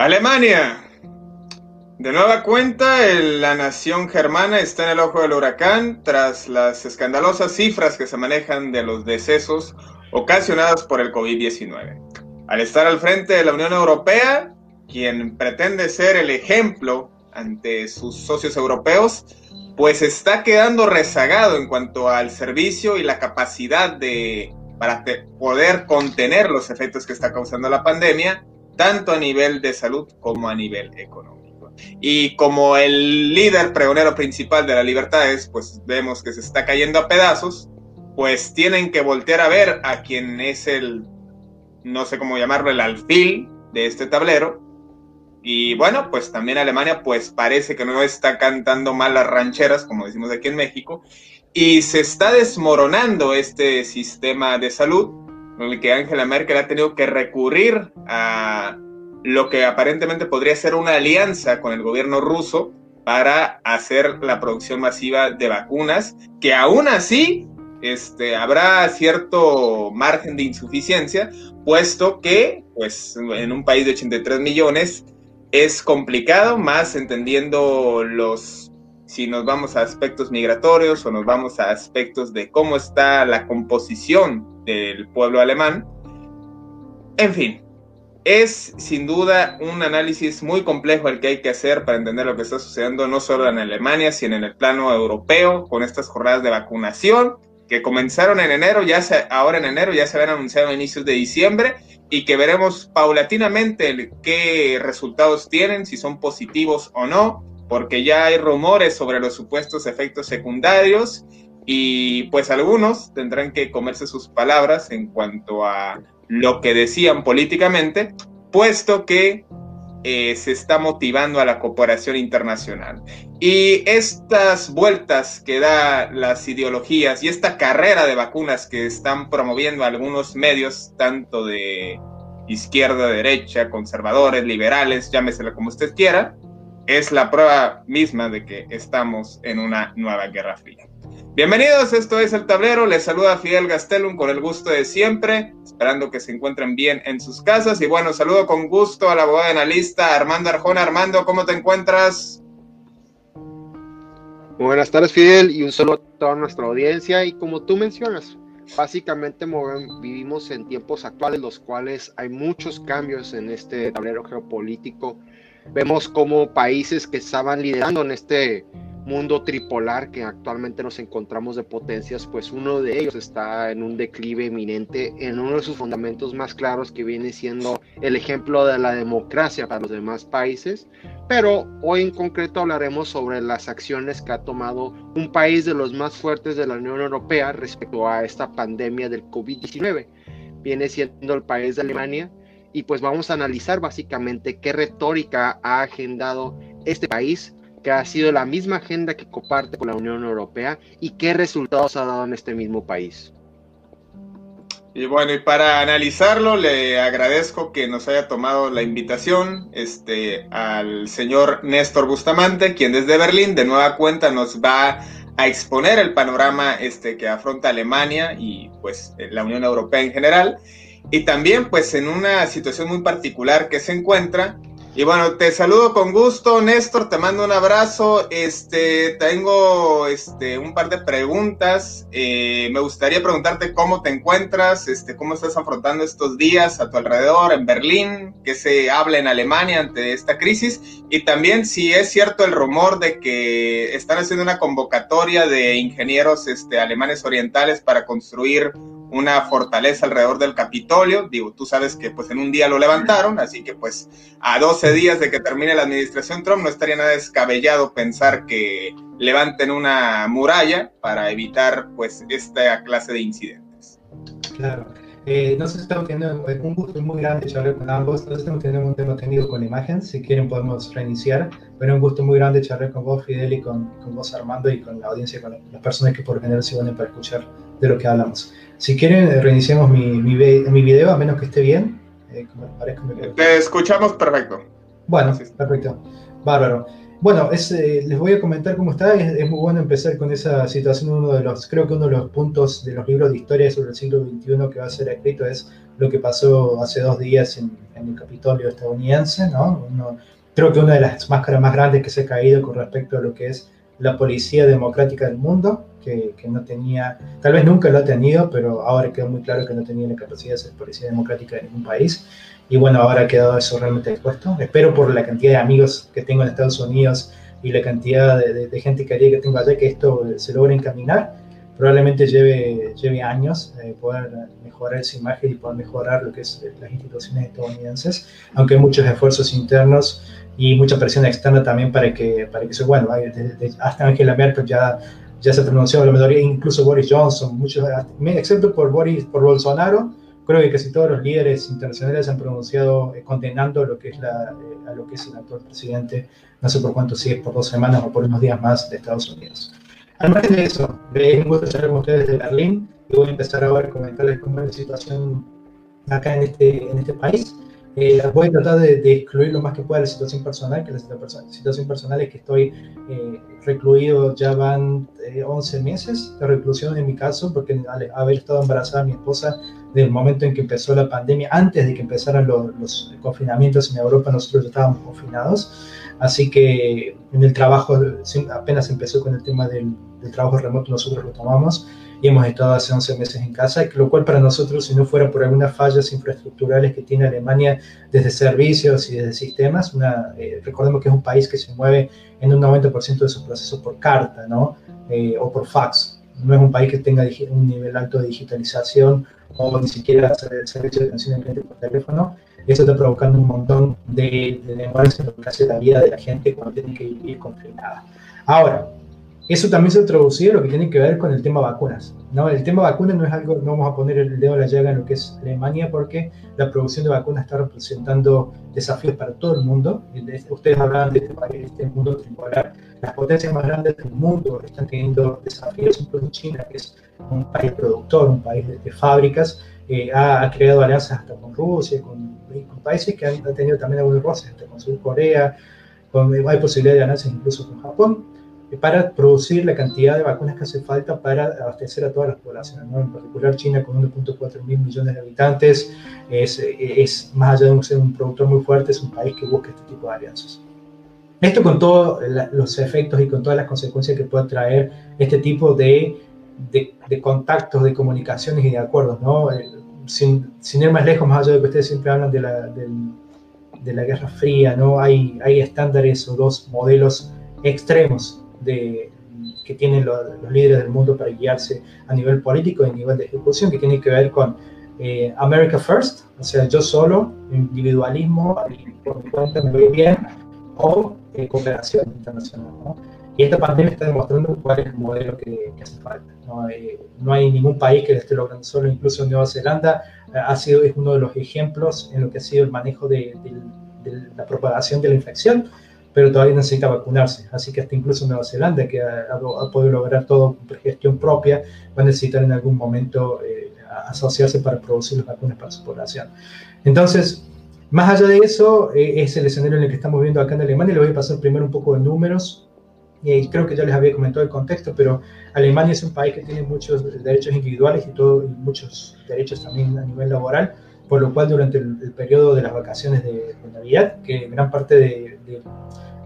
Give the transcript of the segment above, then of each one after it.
Alemania. De nueva cuenta, la nación germana está en el ojo del huracán tras las escandalosas cifras que se manejan de los decesos ocasionados por el COVID-19 al estar al frente de la Unión Europea, quien pretende ser el ejemplo ante sus socios europeos, pues está quedando rezagado en cuanto al servicio y la capacidad de para poder contener los efectos que está causando la pandemia, tanto a nivel de salud como a nivel económico. Y como el líder pregonero principal de las libertades, pues vemos que se está cayendo a pedazos, pues tienen que voltear a ver a quien es el no sé cómo llamarlo, el alfil de este tablero. Y bueno, pues también Alemania pues parece que no está cantando mal las rancheras, como decimos aquí en México, y se está desmoronando este sistema de salud, en el que Angela Merkel ha tenido que recurrir a lo que aparentemente podría ser una alianza con el gobierno ruso para hacer la producción masiva de vacunas, que aún así este, habrá cierto margen de insuficiencia, puesto que, pues, en un país de 83 millones es complicado, más entendiendo los, si nos vamos a aspectos migratorios o nos vamos a aspectos de cómo está la composición del pueblo alemán. En fin, es sin duda un análisis muy complejo el que hay que hacer para entender lo que está sucediendo no solo en Alemania, sino en el plano europeo, con estas jornadas de vacunación que comenzaron en enero, ya se, ahora en enero ya se habían anunciado a inicios de diciembre y que veremos paulatinamente qué resultados tienen, si son positivos o no, porque ya hay rumores sobre los supuestos efectos secundarios y pues algunos tendrán que comerse sus palabras en cuanto a lo que decían políticamente, puesto que eh, se está motivando a la cooperación internacional. Y estas vueltas que da las ideologías y esta carrera de vacunas que están promoviendo algunos medios, tanto de izquierda, derecha, conservadores, liberales, llámeselo como usted quiera, es la prueba misma de que estamos en una nueva guerra fría. Bienvenidos, esto es El Tablero, les saluda Fidel Gastelum con el gusto de siempre, esperando que se encuentren bien en sus casas y bueno, saludo con gusto a la abogada analista Armando Arjona. Armando, ¿cómo te encuentras? buenas tardes Fidel y un saludo a toda nuestra audiencia y como tú mencionas, básicamente vivimos en tiempos actuales los cuales hay muchos cambios en este tablero geopolítico. Vemos como países que estaban liderando en este mundo tripolar que actualmente nos encontramos de potencias, pues uno de ellos está en un declive eminente en uno de sus fundamentos más claros que viene siendo el ejemplo de la democracia para los demás países. Pero hoy en concreto hablaremos sobre las acciones que ha tomado un país de los más fuertes de la Unión Europea respecto a esta pandemia del COVID-19. Viene siendo el país de Alemania y pues vamos a analizar básicamente qué retórica ha agendado este país que ha sido la misma agenda que comparte con la Unión Europea y qué resultados ha dado en este mismo país. Y bueno, y para analizarlo, le agradezco que nos haya tomado la invitación este, al señor Néstor Bustamante, quien desde Berlín de nueva cuenta nos va a exponer el panorama este, que afronta Alemania y pues la Unión Europea en general. Y también pues en una situación muy particular que se encuentra Y bueno, te saludo con gusto, Néstor, te mando un abrazo. Este, tengo este, un par de preguntas. Eh, me gustaría preguntarte cómo te encuentras, este, cómo estás afrontando estos días a tu alrededor en Berlín, qué se habla en Alemania ante esta crisis y también si es cierto el rumor de que están haciendo una convocatoria de ingenieros este, alemanes orientales para construir una fortaleza alrededor del Capitolio. Digo, tú sabes que pues en un día lo levantaron, así que pues a 12 días de que termine la administración Trump no estaría nada descabellado pensar que levanten una muralla para evitar pues esta clase de incidentes. Claro. Eh, no sé si estamos teniendo un gusto muy grande charlar con ambos. No estamos teniendo un tema tenido con imagen. Si quieren, podemos reiniciar. Pero un gusto muy grande charlar con vos, Fidel, y con, con vos, Armando, y con la audiencia, con las personas que por general se van para escuchar de lo que hablamos. Si quieren, eh, reiniciamos mi, mi, mi video, a menos que esté bien. Eh, Te escuchamos perfecto. Bueno, perfecto. Bárbaro. Bueno, es, eh, les voy a comentar cómo está. Es, muy bueno empezar con esa situación. Uno de los, creo que uno de los puntos de los libros de historia sobre el siglo XXI que va a ser escrito es lo que pasó hace dos días en, el Capitolio estadounidense. ¿no? creo que una de las máscaras más grandes que se ha caído con respecto a lo que es la policía democrática del mundo, que, que, no tenía, tal vez nunca lo ha tenido, pero ahora quedó muy claro que no tenía la capacidad de ser policía democrática de ningún país. Y bueno, ahora ha quedado eso realmente expuesto. Espero por la cantidad de amigos que tengo en Estados Unidos y la cantidad de, de, gente querida que tengo allá que esto se logre encaminar. Probablemente lleve, lleve años eh, poder mejorar esa imagen y poder mejorar lo que es las instituciones estadounidenses, aunque hay muchos esfuerzos internos y mucha presión externa también para que, para que eso, bueno, hasta Angela Merkel ya, ya se pronunció, la mayoría, incluso Boris Johnson, muchos, excepto por, Boris, por Bolsonaro, creo que casi todos los líderes internacionales han pronunciado eh, condenando lo que es la, eh, a lo que es el actual presidente, no sé por cuánto, si es por dos semanas o por unos días más de Estados Unidos. Además de eso, es un gusto estar con ustedes de Berlín y voy a empezar ahora a comentarles cómo es la situación acá en este, en este país. Eh, voy a tratar de, excluir lo más que pueda la situación personal, que la situación personal es que estoy eh, recluido, ya van 11 eh, meses de reclusión en mi caso, porque al haber estado embarazada mi esposa desde el momento en que empezó la pandemia, antes de que empezaran los, confinamientos en Europa, nosotros ya estábamos confinados, así que en el trabajo, apenas empezó con el tema del, del trabajo remoto, nosotros lo tomamos y hemos estado hace 11 meses en casa, lo cual para nosotros, si no fuera por algunas fallas infraestructurales que tiene Alemania desde servicios y desde sistemas, una, eh, recordemos que es un país que se mueve en un 90% de sus procesos por carta ¿no? Eh, o por fax. No es un país que tenga un nivel alto de digitalización o ni siquiera servicio de atención al cliente por teléfono. Eso está provocando un montón de, de demoras en lo que hace la vida de la gente cuando tiene que vivir confinada. Ahora, eso también se ha traducido lo que tiene que ver con el tema vacunas. ¿no? El tema vacunas no es algo, no vamos a poner el dedo a la llaga en lo que es Alemania porque la producción de vacunas está representando desafíos para todo el mundo. Ustedes hablan de este país, de este mundo tripolar. Las potencias más grandes del mundo están teniendo desafíos, incluso China, que es un país productor, un país de, fábricas, eh, ha, creado alianzas hasta con Rusia, con, con países que han, tenido también algunos roces, hasta con Sur Corea, con, hay posibilidad de alianzas incluso con Japón para producir la cantidad de vacunas que hace falta para abastecer a todas las poblaciones. ¿no? En particular China con 1.4 mil millones de habitantes es, es, más allá de ser un productor muy fuerte, es un país que busca este tipo de alianzas. Esto con todos los efectos y con todas las consecuencias que puede traer este tipo de, de, de contactos, de comunicaciones y de acuerdos. ¿no? Sin, sin, ir más lejos, más allá de que ustedes siempre hablan de la, de, de la Guerra Fría, ¿no? hay, hay estándares o dos modelos extremos de, que tienen los, líderes del mundo para guiarse a nivel político y a nivel de ejecución, que tiene que ver con eh, America First, o sea, yo solo, individualismo, por mi cuenta me voy bien, o eh, cooperación internacional. Y esta pandemia está demostrando cuál es el modelo que, hace falta. ¿no? no hay ningún país que lo esté logrando solo, incluso Nueva Zelanda eh, ha sido, es uno de los ejemplos en lo que ha sido el manejo de, de la propagación de la infección pero todavía necesita vacunarse. Así que hasta incluso Nueva Zelanda, que ha, podido lograr todo por gestión propia, va a necesitar en algún momento eh, asociarse para producir las vacunas para su población. Entonces, más allá de eso, eh, es el escenario en el que estamos viendo acá en Alemania. Le voy a pasar primero un poco de números. Y creo que ya les había comentado el contexto, pero Alemania es un país que tiene muchos derechos individuales y, todo, y muchos derechos también a nivel laboral por lo cual durante el, periodo de las vacaciones de, Navidad, que gran parte de,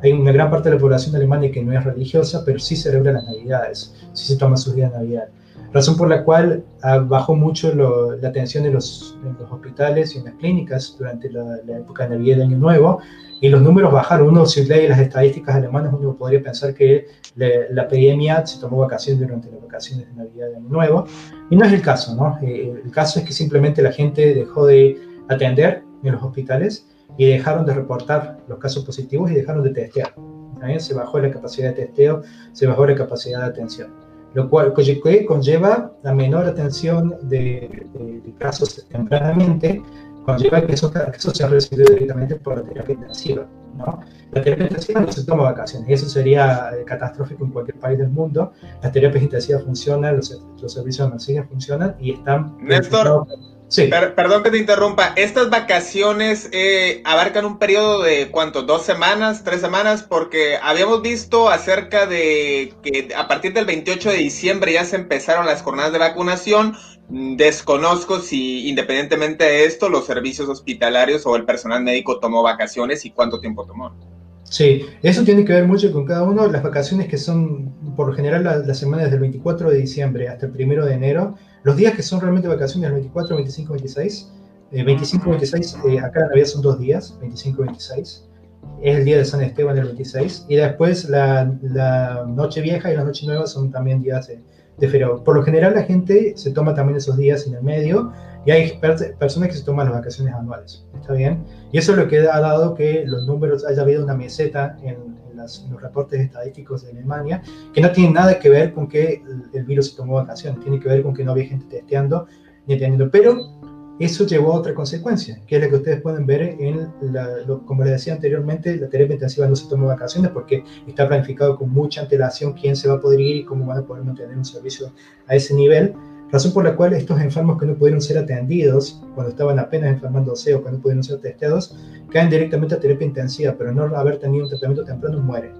hay una gran parte de la población alemana que no es religiosa, pero sí celebra las Navidades, sí se toma sus días de Navidad. Razón por la cual ah, bajó mucho la atención en los, los, hospitales y en las clínicas durante la, época de Navidad y Año Nuevo, y los números bajaron. Uno, si lee las estadísticas alemanas, uno podría pensar que la epidemia se tomó vacaciones durante las vacaciones de Navidad y Año Nuevo, y no es el caso, ¿no? Eh, el caso es que simplemente la gente dejó de atender en los hospitales y dejaron de reportar los casos positivos y dejaron de testear. ¿También? Se bajó la capacidad de testeo, se bajó la capacidad de atención, lo cual conlleva la menor atención de, casos tempranamente, conlleva que esos casos sean recibidos directamente por la terapia intensiva. ¿no? La terapia intensiva no se toma vacaciones, eso sería eh, catastrófico en cualquier país del mundo. Las terapias intensivas funcionan, los, los servicios de emergencia funcionan y están... Néstor, perdón que te interrumpa. Estas vacaciones eh, abarcan un periodo de cuánto, dos semanas, tres semanas, porque habíamos visto acerca de que a partir del 28 de diciembre ya se empezaron las jornadas de vacunación. Desconozco si independientemente de esto los servicios hospitalarios o el personal médico tomó vacaciones y cuánto tiempo tomó. Sí, eso tiene que ver mucho con cada uno. Las vacaciones que son por lo general las, semanas del 24 de diciembre hasta el 1 de enero, los días que son realmente vacaciones, el 24, 25, 26. 25, 26, acá en Navidad son dos días, 25 y 26. Es el día de San Esteban el 26. Y después la, Noche Vieja y la Noche Nueva son también días de, de feriado. Por lo general la gente se toma también esos días en el medio y hay personas que se toman las vacaciones anuales. ¿Está bien? Y eso es lo que ha dado que los números, haya habido una meseta en, los reportes estadísticos de Alemania, que no tiene nada que ver con que el, virus se tomó vacaciones, tiene que ver con que no había gente testeando ni teniendo. Pero eso llevó a otra consecuencia, que es la que ustedes pueden ver en, como les decía anteriormente, la terapia intensiva no se toma vacaciones porque está planificado con mucha antelación quién se va a poder ir y cómo van a poder mantener un servicio a ese nivel razón por la cual estos enfermos que no pudieron ser atendidos cuando estaban apenas enfermándose o cuando no pudieron ser testeados, caen directamente a terapia intensiva, pero no haber tenido un tratamiento temprano mueren.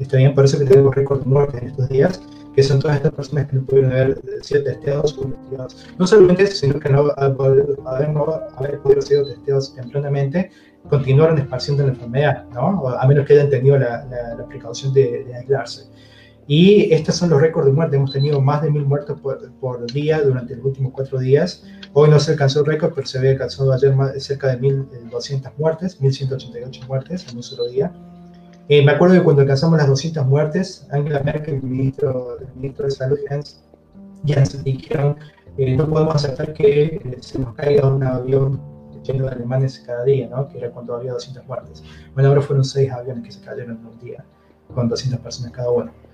Está bien, por eso que tenemos récord de en estos días, que son todas estas personas que no pudieron haber sido testeados o investigados. No solamente eso, sino que no haber, no haber podido ser testeados tempranamente, continuaron esparciendo la enfermedad, ¿no? a menos que hayan tenido la, la, precaución de, de aislarse. Y estos son los récords de muerte. Hemos tenido más de mil muertos por, día durante los últimos cuatro días. Hoy no se alcanzó el récord, pero se había alcanzado ayer cerca de 1.200 muertes, 1.188 muertes en un solo día. Eh, me acuerdo que cuando alcanzamos las 200 muertes, Angela Merkel, el ministro, el ministro de Salud, Jens, Jens dijeron, eh, no podemos aceptar que eh, se nos caiga un avión lleno de alemanes cada día, ¿no? que era cuando había 200 muertes. Bueno, ahora fueron seis aviones que se cayeron en un día, con 200 personas cada uno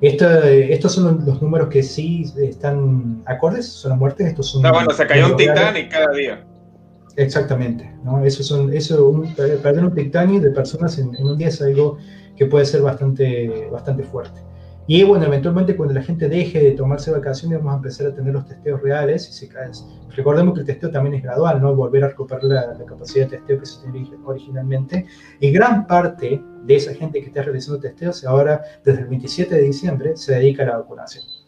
estos son los números que sí están acordes, son las muertes. Estos son no, bueno, se cayó un Titanic cada día. Exactamente, ¿no? Eso son, eso, un, perder un Titanic de personas en, un día es algo que puede ser bastante, bastante fuerte. Y bueno, eventualmente cuando la gente deje de tomarse vacaciones vamos a empezar a tener los testeos reales y. Recordemos que el testeo también es gradual, ¿no? Volver a recuperar la, la capacidad de testeo que se tenía originalmente. Y gran parte de esa gente que está realizando testeos ahora, desde el 27 de diciembre, se dedica a la vacunación.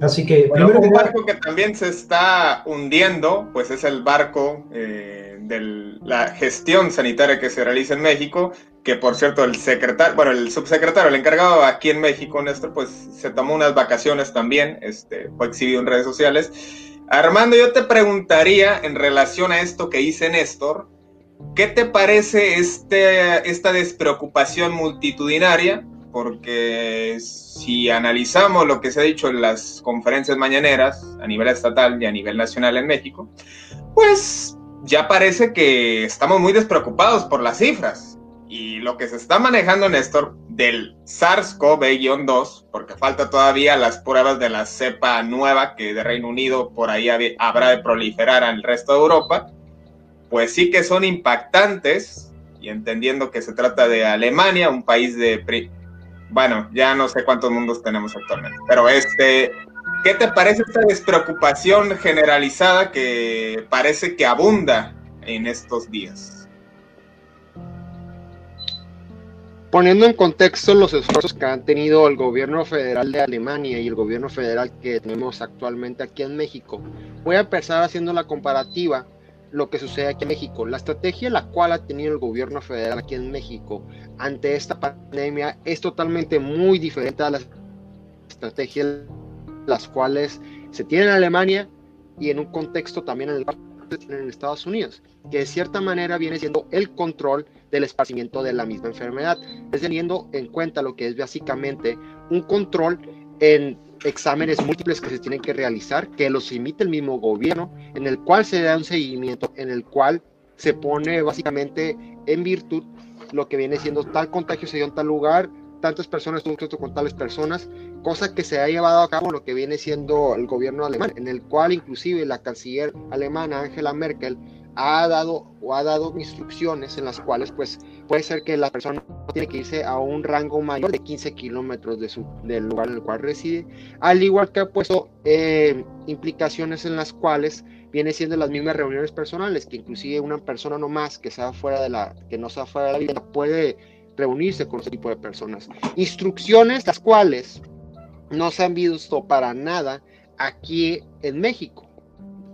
Así que, primero un barco que también se está hundiendo, pues es el barco eh, de la gestión sanitaria que se realiza en México, que por cierto el secretario, bueno, el subsecretario, el encargado aquí en México, Néstor, pues se tomó unas vacaciones también, este, fue exhibido en redes sociales. Armando, yo te preguntaría en relación a esto que dice Néstor, ¿Qué te parece este, esta despreocupación multitudinaria? Porque si analizamos lo que se ha dicho en las conferencias mañaneras a nivel estatal y a nivel nacional en México, pues ya parece que estamos muy despreocupados por las cifras. Y lo que se está manejando, Néstor, del SARS-CoV-2, porque falta todavía las pruebas de la cepa nueva que de Reino Unido por ahí habrá de proliferar al resto de Europa, pues sí que son impactantes, y entendiendo que se trata de Alemania, un país de... Bueno, ya no sé cuántos mundos tenemos actualmente, pero este, ¿qué te parece esta despreocupación generalizada que parece que abunda en estos días? Poniendo en contexto los esfuerzos que han tenido el gobierno federal de Alemania y el gobierno federal que tenemos actualmente aquí en México, voy a empezar haciendo la comparativa lo que sucede aquí en México. La estrategia la cual ha tenido el gobierno federal aquí en México ante esta pandemia es totalmente muy diferente a las estrategias las cuales se tienen en Alemania y en un contexto también en el en Estados Unidos, que de cierta manera viene siendo el control del esparcimiento de la misma enfermedad, teniendo en cuenta lo que es básicamente un control en exámenes múltiples que se tienen que realizar, que los emite el mismo gobierno, en el cual se da un seguimiento, en el cual se pone básicamente en virtud lo que viene siendo tal contagio se dio en tal lugar, tantas personas tuvo contacto con tales personas, cosa que se ha llevado a cabo lo que viene siendo el gobierno alemán, en el cual inclusive la canciller alemana Angela Merkel ha dado o ha dado instrucciones en las cuales pues puede ser que la persona tiene que irse a un rango mayor de 15 kilómetros de su, del lugar en el cual reside, al igual que ha puesto eh, implicaciones en las cuales viene siendo las mismas reuniones personales, que inclusive una persona no más que sea fuera de la, que no sea fuera de la vivienda puede reunirse con ese tipo de personas. Instrucciones las cuales no se han visto para nada aquí en México.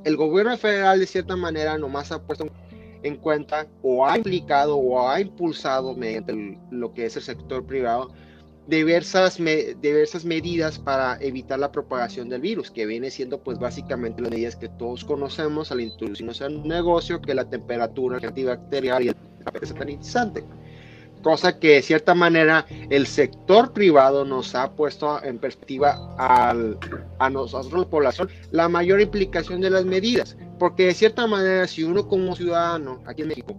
El gobierno federal de cierta manera nomás ha puesto en cuenta o ha implicado o ha impulsado mediante lo que es el sector privado diversas, diversas medidas para evitar la propagación del virus, que viene siendo pues básicamente las medidas que todos conocemos al introducirnos en un negocio, que la temperatura, el antibacterial y el sanitizante cosa que de cierta manera el sector privado nos ha puesto en perspectiva al, a nosotros, la población, la mayor implicación de las medidas, porque de cierta manera si uno como ciudadano aquí en México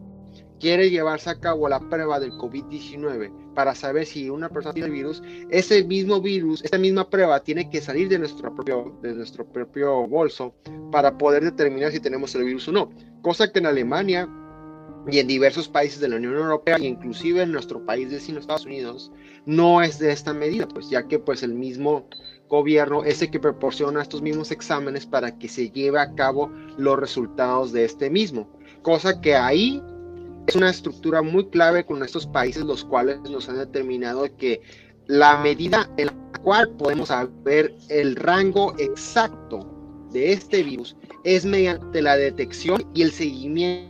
quiere llevarse a cabo la prueba del COVID-19 para saber si una persona tiene el virus, ese mismo virus, esta misma prueba tiene que salir de nuestro propio, de nuestro propio bolso para poder determinar si tenemos el virus o no. Cosa que en Alemania y en diversos países de la Unión Europea e inclusive en nuestro país vecino Estados Unidos no es de esta medida, pues ya que pues el mismo gobierno es el que proporciona estos mismos exámenes para que se lleve a cabo los resultados de este mismo, cosa que ahí es una estructura muy clave con estos países los cuales nos han determinado que la medida en la cual podemos saber el rango exacto de este virus es mediante la detección y el seguimiento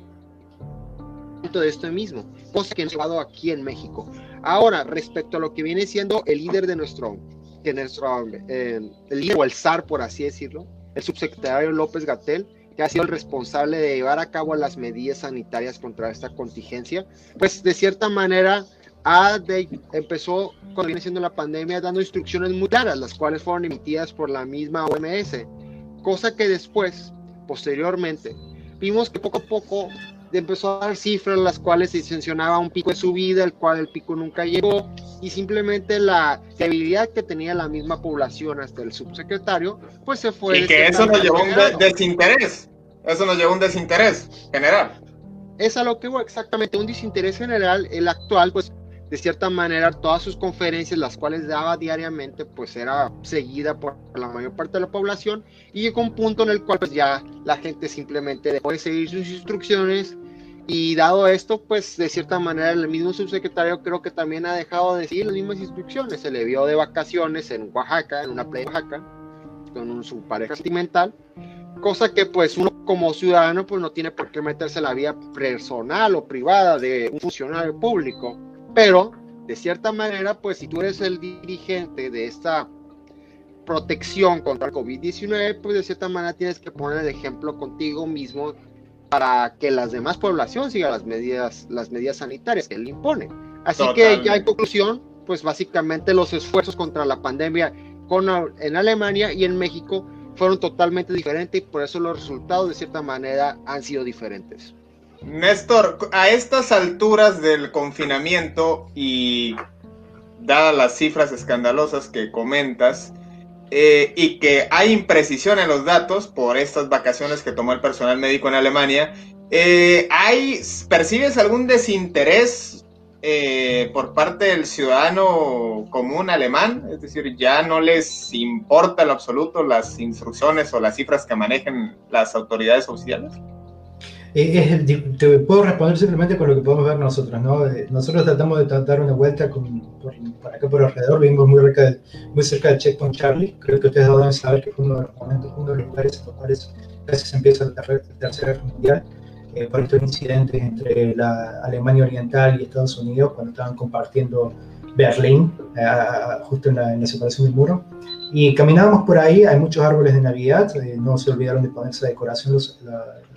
de esto mismo, cosa que hemos llevado aquí en México. Ahora, respecto a lo que viene siendo el líder de nuestro, de nuestro eh, el o el SAR, por así decirlo, el subsecretario López Gatel, que ha sido el responsable de llevar a cabo las medidas sanitarias contra esta contingencia, pues de cierta manera ha empezó cuando viene siendo la pandemia dando instrucciones muy claras, las cuales fueron emitidas por la misma OMS, cosa que después, posteriormente, vimos que poco a poco empezó a dar cifras las cuales se mencionaba un pico de subida, el cual el pico nunca llegó, y simplemente la debilidad que tenía la misma población hasta el subsecretario, pues se fue. Y que eso nos llevó a un desinterés, eso nos llevó a un desinterés general. Es a lo que hubo exactamente, un desinterés general, el actual, pues de cierta manera todas sus conferencias, las cuales daba diariamente, pues era seguida por la mayor parte de la población y llegó un punto en el cual pues ya la gente simplemente dejó de seguir sus instrucciones y dado esto, pues de cierta manera el mismo subsecretario creo que también ha dejado de seguir las mismas instrucciones, se le vio de vacaciones en Oaxaca, en una playa de Oaxaca, con su pareja sentimental, cosa que pues uno como ciudadano pues no tiene por qué meterse en la vida personal o privada de un funcionario público pero, de cierta manera, pues si tú eres el dirigente de esta protección contra el COVID-19, pues de cierta manera tienes que poner el ejemplo contigo mismo para que las demás población siga las medidas, las medidas sanitarias que él impone. Así que ya en conclusión, pues básicamente los esfuerzos contra la pandemia con, en Alemania y en México fueron totalmente diferentes y por eso los resultados de cierta manera han sido diferentes. Néstor, a estas alturas del confinamiento y dadas las cifras escandalosas que comentas, eh, y que hay imprecisión en los datos por estas vacaciones que tomó el personal médico en Alemania, eh, ¿hay, ¿percibes algún desinterés eh, por parte del ciudadano común alemán? Es decir, ya no les importa en absoluto las instrucciones o las cifras que manejen las autoridades oficiales. Eh, te puedo responder simplemente con lo que podemos ver nosotros, ¿no? Eh, nosotros tratamos de dar una vuelta con, por, acá por alrededor, vivimos muy cerca, de, muy cerca del Checkpoint Charlie, creo que ustedes deben saber que fue uno de los momentos, uno de los lugares en los cuales casi se empieza la tercera guerra mundial. eh, por estos incidentes entre la Alemania Oriental y Estados Unidos cuando estaban compartiendo Berlín, eh, justo en la, separación del muro. Y caminábamos por ahí, hay muchos árboles de Navidad, eh, no se olvidaron de ponerse la decoración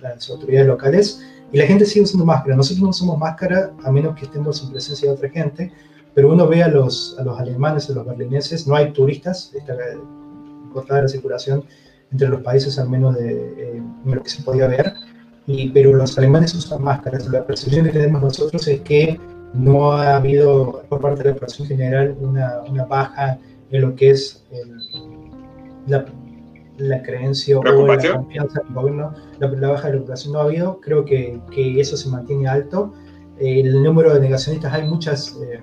las autoridades locales, y la gente sigue usando máscara. Nosotros no usamos máscara a menos que estemos en presencia de otra gente, pero uno ve a los, a los alemanes, a los berlineses, no hay turistas, está cortada la circulación entre los países, al menos de, lo que se podía ver, y, pero los alemanes usan máscaras. La percepción que tenemos nosotros es que no ha habido por parte de la población general una, una baja en lo que es la, la, creencia o la confianza en el gobierno, la, baja de la población no ha habido, creo que, que eso se mantiene alto. El número de negacionistas, hay muchas eh,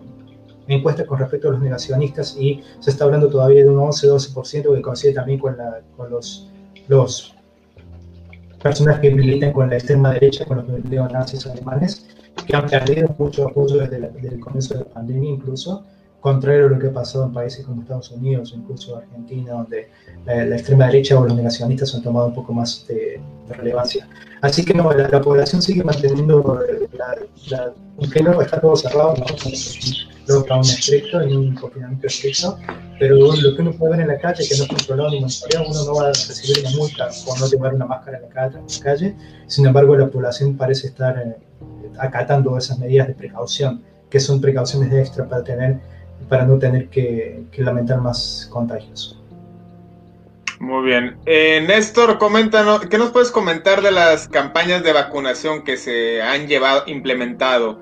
encuestas con respecto a los negacionistas y se está hablando todavía de un 11-12% que coincide también con, la, con los, los personas que militan con la extrema derecha, con los neonazis alemanes, que han perdido mucho apoyo desde, el comienzo de la pandemia incluso, contrario a lo que ha pasado en países como Estados Unidos incluso Argentina, donde la, extrema derecha o los negacionistas han tomado un poco más de, relevancia. Así que no, la, población sigue manteniendo, la, aunque no está todo cerrado, no, lockdown estricto, en un confinamiento estricto, pero lo que uno puede ver en la calle, que no es controlado ni monitoreado, uno no va a recibir una multa por no llevar una máscara en la calle, sin embargo la población parece estar... Eh, acatando esas medidas de precaución, que son precauciones extra para, tener, para no tener que, lamentar más contagios. Muy bien. Eh, Néstor, coméntanos, ¿qué nos puedes comentar de las campañas de vacunación que se han llevado, implementado?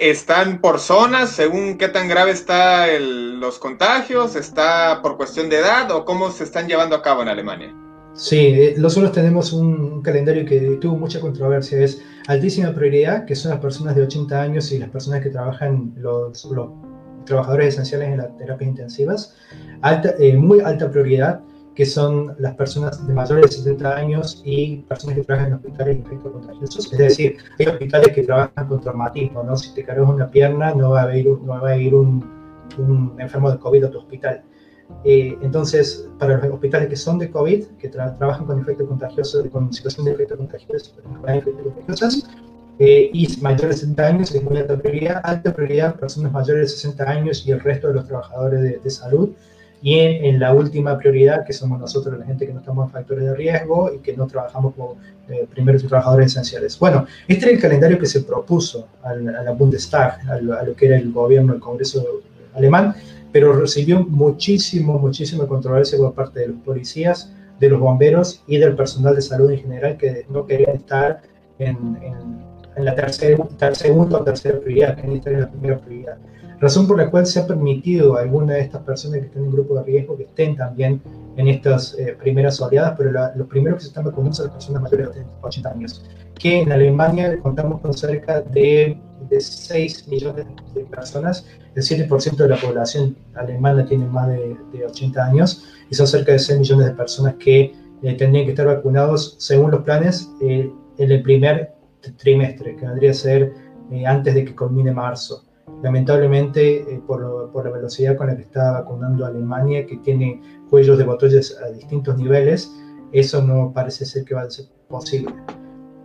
¿Están por zonas según qué tan grave están los contagios? ¿Está por cuestión de edad o cómo se están llevando a cabo en Alemania? Sí, eh, nosotros tenemos un calendario que tuvo mucha controversia. Es altísima prioridad, que son las personas de 80 años y las personas que trabajan, los, los trabajadores esenciales en las terapias intensivas. Alta, eh, muy alta prioridad, que son las personas de mayores de 70 años y personas que trabajan en hospitales de infectos contagiosos. Es decir, hay hospitales que trabajan con traumatismo, ¿no? Si te cargas una pierna, no va a ir, no va a ir un, un enfermo de COVID a tu hospital eh, entonces, para los hospitales que son de COVID, que trabajan con efectos contagiosos, con situación de efectos contagiosos, contagiosos eh, y mayores de 60 años, es muy alta prioridad, alta prioridad personas mayores de 60 años y el resto de los trabajadores de, salud. Y en, la última prioridad, que somos nosotros, la gente que no estamos en factores de riesgo y que no trabajamos como eh, primeros trabajadores esenciales. Bueno, este es el calendario que se propuso a la Bundestag, a lo que era el gobierno, el Congreso alemán, pero recibió muchísimo, muchísima controversia por parte de los policías, de los bomberos y del personal de salud en general que no querían estar en, en, la tercera, segunda o tercera prioridad, querían estar en la primera prioridad. Razón por la cual se ha permitido a alguna de estas personas que están en grupo de riesgo que estén también en estas eh, primeras oleadas, pero los primeros que se están vacunando son las personas mayores de 80 años, que en Alemania contamos con cerca de, de 6 millones de personas el 7% de la población alemana tiene más de, 80 años y son cerca de 6 millones de personas que eh, tendrían que estar vacunados según los planes eh, en el primer trimestre, que vendría a ser eh, antes de que culmine marzo. Lamentablemente, por, por, la velocidad con la que está vacunando Alemania, que tiene cuellos de botellas a distintos niveles, eso no parece ser que va a ser posible.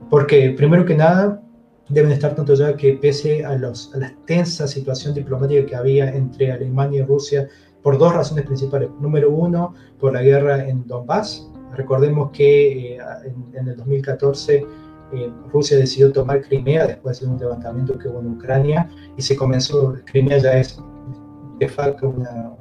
Porque, primero que nada, deben estar tanto ya que pese a, los, a la tensa situación diplomática que había entre Alemania y Rusia, por dos razones principales. Número uno, por la guerra en Donbass. Recordemos que eh, en, el 2014 eh, Rusia decidió tomar Crimea después de un levantamiento que hubo en Ucrania y se comenzó, Crimea ya es de facto una,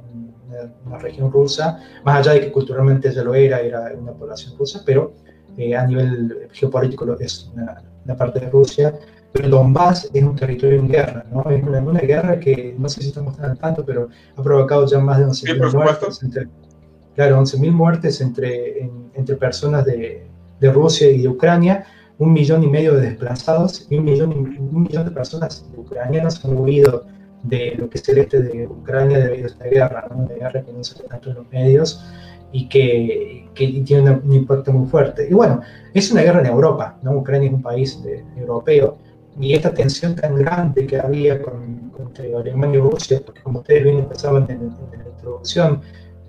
una, región rusa, más allá de que culturalmente ya lo era, era una población rusa, pero eh, a nivel geopolítico es una, una parte de Rusia pero Donbass es un territorio en guerra, ¿no? Es una, guerra que no sé si estamos tan tanto, pero ha provocado ya más de 11.000 muertes. Entre, claro, 11.000 muertes entre, entre personas de, de, Rusia y de Ucrania, un millón y medio de desplazados y un millón, un millón de personas ucranianas han huido de lo que es el este de Ucrania debido a esta guerra, ¿no? una guerra que no se tanto en los medios y que, que tiene un, impacto muy fuerte. Y bueno, es una guerra en Europa, ¿no? Ucrania es un país de, europeo y esta tensión tan grande que había con, entre Alemania y Rusia, porque como ustedes bien pensaban en, la introducción,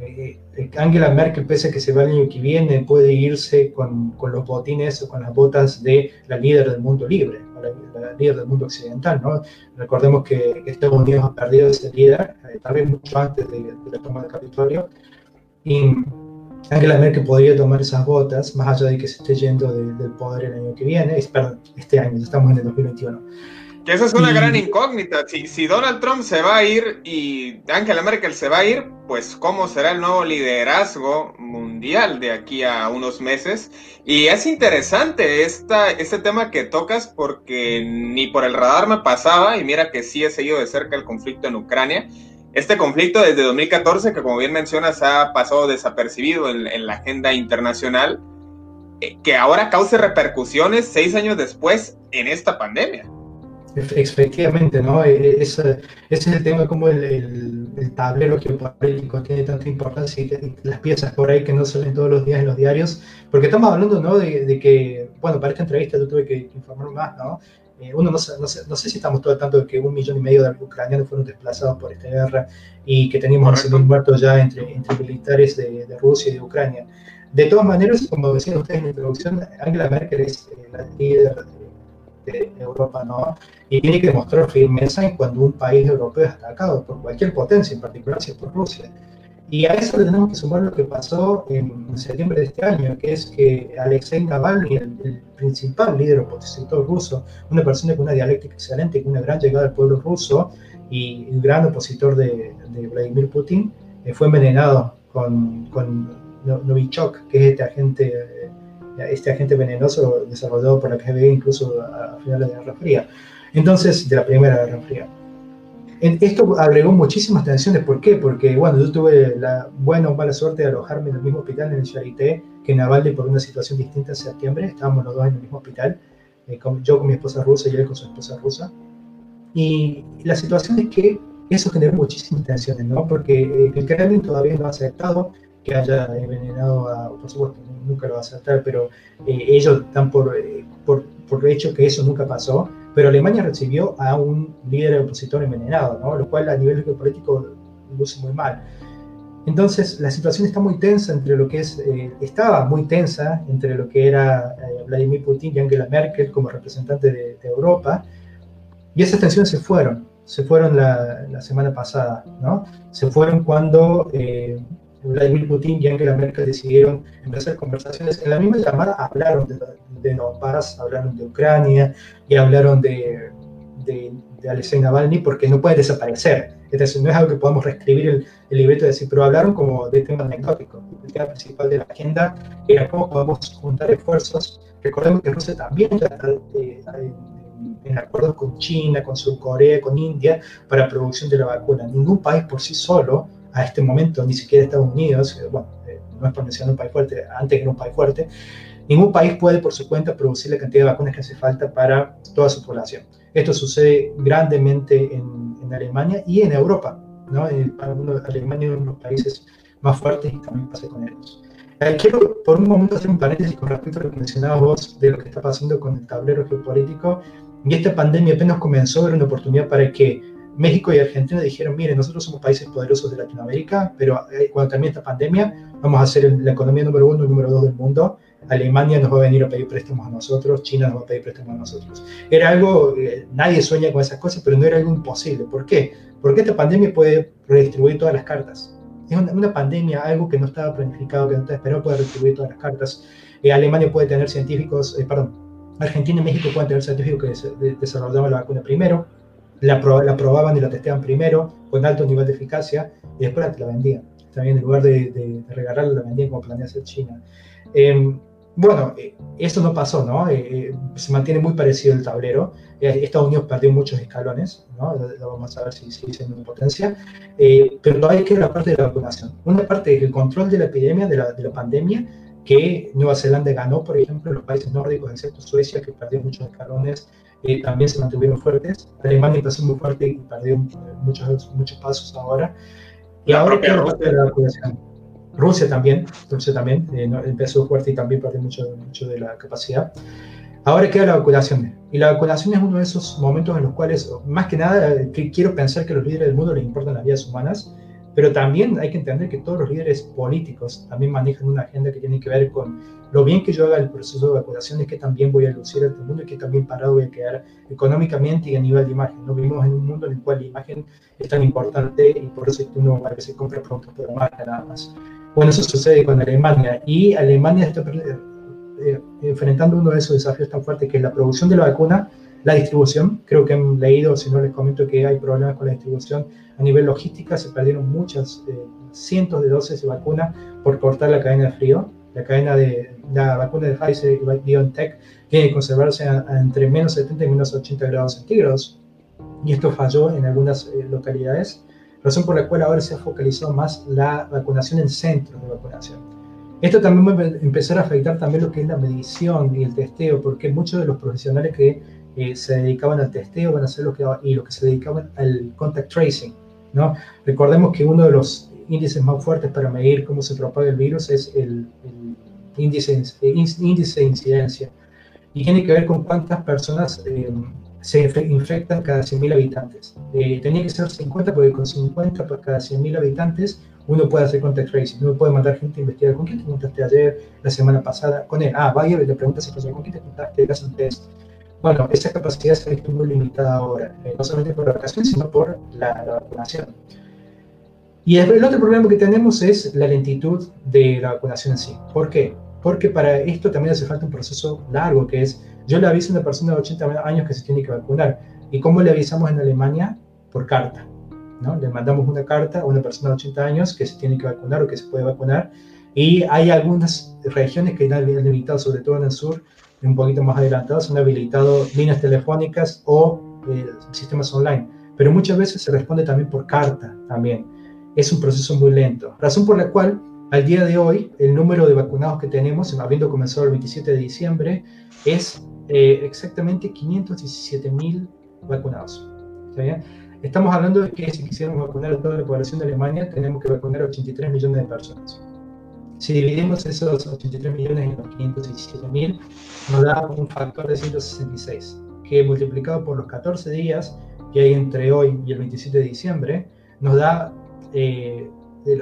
Eh, eh, Angela Merkel, pese a que se va el año que viene, puede irse con, con los botines o con las botas de la líder del mundo libre, la, líder del mundo occidental. ¿no? Recordemos que Estados Unidos ha perdido ese líder, eh, tal vez mucho antes de, la toma del Capitolio, y Angela Merkel podría tomar esas botas, más allá de que se esté yendo del poder el año que viene, perdón, este año, estamos en el 2021 que esa es una gran incógnita. Si, si, Donald Trump se va a ir y Angela Merkel se va a ir, pues cómo será el nuevo liderazgo mundial de aquí a unos meses. Y es interesante esta, este tema que tocas porque ni por el radar me pasaba, y mira que sí he seguido de cerca el conflicto en Ucrania. Este conflicto desde 2014, que como bien mencionas, ha pasado desapercibido en, en la agenda internacional, eh, que ahora cause repercusiones seis años después en esta pandemia. Efectivamente, ¿no? E, e, ese, es el tema como el, el, tablero geopolítico tiene tanta importancia y las piezas por ahí que no salen todos los días en los diarios, porque estamos hablando, ¿no? De, de que, bueno, para esta entrevista yo tuve que informar más, ¿no? Eh, uno no, no, sé, no sé si estamos todo al tanto de que un millón y medio de ucranianos fueron desplazados por esta guerra y que teníamos mil muertos ya entre, entre militares de, de, Rusia y de Ucrania. De todas maneras, como decían ustedes en la introducción, Angela Merkel es eh, la líder de Europa, ¿no? Y tiene que demostrar firmeza en cuando un país europeo es atacado por cualquier potencia, en particular si es por Rusia. Y a eso le tenemos que sumar lo que pasó en septiembre de este año, que es que Alexei Navalny, el, principal líder opositor ruso, una persona con una dialéctica excelente, con una gran llegada al pueblo ruso y un gran opositor de, Vladimir Putin, eh, fue envenenado con, con Novichok, que es este agente este agente venenoso desarrollado por la KGB incluso a, finales de la Guerra Fría. Entonces, de la Primera Guerra Fría. esto agregó muchísimas tensiones. ¿Por qué? Porque, bueno, yo tuve la buena o mala suerte de alojarme en el mismo hospital, en el Charité, que Navalny por una situación distinta en septiembre. Estábamos los dos en el mismo hospital, eh, yo con mi esposa rusa y él con su esposa rusa. Y la situación es que eso generó muchísimas tensiones, ¿no? Porque eh, el Kremlin todavía no ha aceptado que haya envenenado a, por supuesto, nunca lo va a aceptar, pero eh, ellos dan por, eh, por, por, hecho que eso nunca pasó, pero Alemania recibió a un líder opositor envenenado, ¿no? lo cual a nivel geopolítico luce muy mal. Entonces la situación está muy tensa entre lo que es, eh, estaba muy tensa entre lo que era Vladimir Putin y Angela Merkel como representante de, Europa, y esas tensiones se fueron, se fueron la, la semana pasada, ¿no? Se fueron cuando Vladimir Putin y Angela Merkel decidieron empezar conversaciones. En la misma llamada hablaron de, de paz, hablaron de Ucrania y hablaron de, de, de, Alexei Navalny porque no puede desaparecer. Es decir, no es algo que podamos reescribir el, el libreto y decir, pero hablaron como de temas anecdóticos. El tema principal de la agenda era cómo podemos juntar esfuerzos. Recordemos que Rusia también está en acuerdos con China, con Corea, con India para producción de la vacuna. Ningún país por sí solo a este momento, ni siquiera Estados Unidos, eh, bueno, eh, no es por mencionar un país fuerte, antes era un país fuerte, ningún país puede por su cuenta producir la cantidad de vacunas que hace falta para toda su población. Esto sucede grandemente en, en Alemania y en Europa. ¿no? En, Alemania es uno de los países más fuertes y también pasa con ellos. Eh, quiero por un momento hacer un paréntesis con respecto a lo que mencionabas vos de lo que está pasando con el tablero geopolítico. Y esta pandemia apenas comenzó, era una oportunidad para que México y Argentina dijeron, miren, nosotros somos países poderosos de Latinoamérica, pero eh, cuando termine esta pandemia vamos a ser la economía número uno y número dos del mundo. Alemania nos va a venir a pedir préstamos a nosotros, China nos va a pedir préstamos a nosotros. Era algo, eh, nadie sueña con esas cosas, pero no era algo imposible. ¿Por qué? Porque esta pandemia puede redistribuir todas las cartas. Es una, pandemia, algo que no estaba planificado, que no estaba esperado, puede redistribuir todas las cartas. Eh, Alemania puede tener científicos, perdón, Argentina y México pueden tener científicos que desarrollaban la vacuna primero, la, probaban y la testeaban primero con alto nivel de eficacia y después la vendían. También en lugar de, de, regalarla, la vendían como planea hacer China. Em, bueno, eh, esto no pasó, ¿no? Eh, eh, se mantiene muy parecido el tablero. Estados Unidos perdió muchos escalones, ¿no? Lo, vamos a ver si sigue siendo una potencia. pero todavía queda la parte de la vacunación. Una parte del control de la epidemia, de la, de la pandemia, que Nueva Zelanda ganó, por ejemplo, los países nórdicos, excepto Suecia, que perdió muchos escalones también se mantuvieron fuertes. Alemania empezó muy fuerte y perdió muchos, muchos pasos ahora. Y ahora la parte de la vacunación. Rusia también, Rusia también eh, empezó fuerte y también perdió mucho, mucho de la capacidad. Ahora queda la vacunación. Y la vacunación es uno de esos momentos en los cuales, más que nada, que quiero pensar que a los líderes del mundo les importan las vidas humanas, pero también hay que entender que todos los líderes políticos también manejan una agenda que tiene que ver con lo bien que yo haga el proceso de vacunación, es que también voy a lucir a todo el mundo y que también parado voy a quedar económicamente y a nivel de imagen. ¿no? Vivimos en un mundo en el cual la imagen es tan importante y por eso uno a veces compra productos por marca nada más. Bueno, eso sucede con Alemania y Alemania está eh, enfrentando uno de esos desafíos tan fuertes que es la producción de la vacuna, la distribución. Creo que han leído, si no les comento que hay problemas con la distribución a nivel logística, se perdieron muchas, eh, cientos de dosis de vacuna por cortar la cadena de frío. La cadena de la vacuna de Pfizer y BioNTech tiene que conservarse entre menos 70 y menos 80 grados centígrados. Y esto falló en algunas eh, localidades razón por la cual ahora se ha focalizado más la vacunación en centros de vacunación. Esto también va a empezar a afectar también lo que es la medición y el testeo, porque muchos de los profesionales que eh, se dedicaban al testeo van a ser los que, y los que se dedicaban al contact tracing. ¿no? Recordemos que uno de los índices más fuertes para medir cómo se propaga el virus es el, índice, índice de incidencia y tiene que ver con cuántas personas eh, se infectan cada 100.000 habitantes. Eh, tenía que ser 50 porque con 50 por cada 100.000 habitantes uno puede hacer contact tracing, uno puede mandar gente a investigar con quién te contaste ayer, la semana pasada, con él. Ah, vaya le preguntas a con quién te contaste, le hacen test. Bueno, esa capacidad se ha visto muy limitada ahora, eh, no solamente por la vacación, sino por la, vacunación. Y el, el otro problema que tenemos es la lentitud de la vacunación en sí. ¿Por qué? Porque para esto también hace falta un proceso largo, que es yo le aviso a una persona de 80 años que se tiene que vacunar. ¿Y cómo le avisamos en Alemania? Por carta. ¿no? Le mandamos una carta a una persona de 80 años que se tiene que vacunar o que se puede vacunar. Y hay algunas regiones que han habilitado, sobre todo en el sur, un poquito más adelantados, han habilitado líneas telefónicas o eh, sistemas online. Pero muchas veces se responde también por carta también. Es un proceso muy lento. Razón por la cual al día de hoy el número de vacunados que tenemos, habiendo comenzado el 27 de diciembre, es eh, exactamente 517 mil vacunados. Estamos hablando de que si quisiéramos vacunar a toda la población de Alemania, tenemos que vacunar a 83 millones de personas. Si dividimos esos 83 millones en los 517 mil, nos da un factor de 166, que multiplicado por los 14 días que hay entre hoy y el 27 de diciembre, nos da, eh,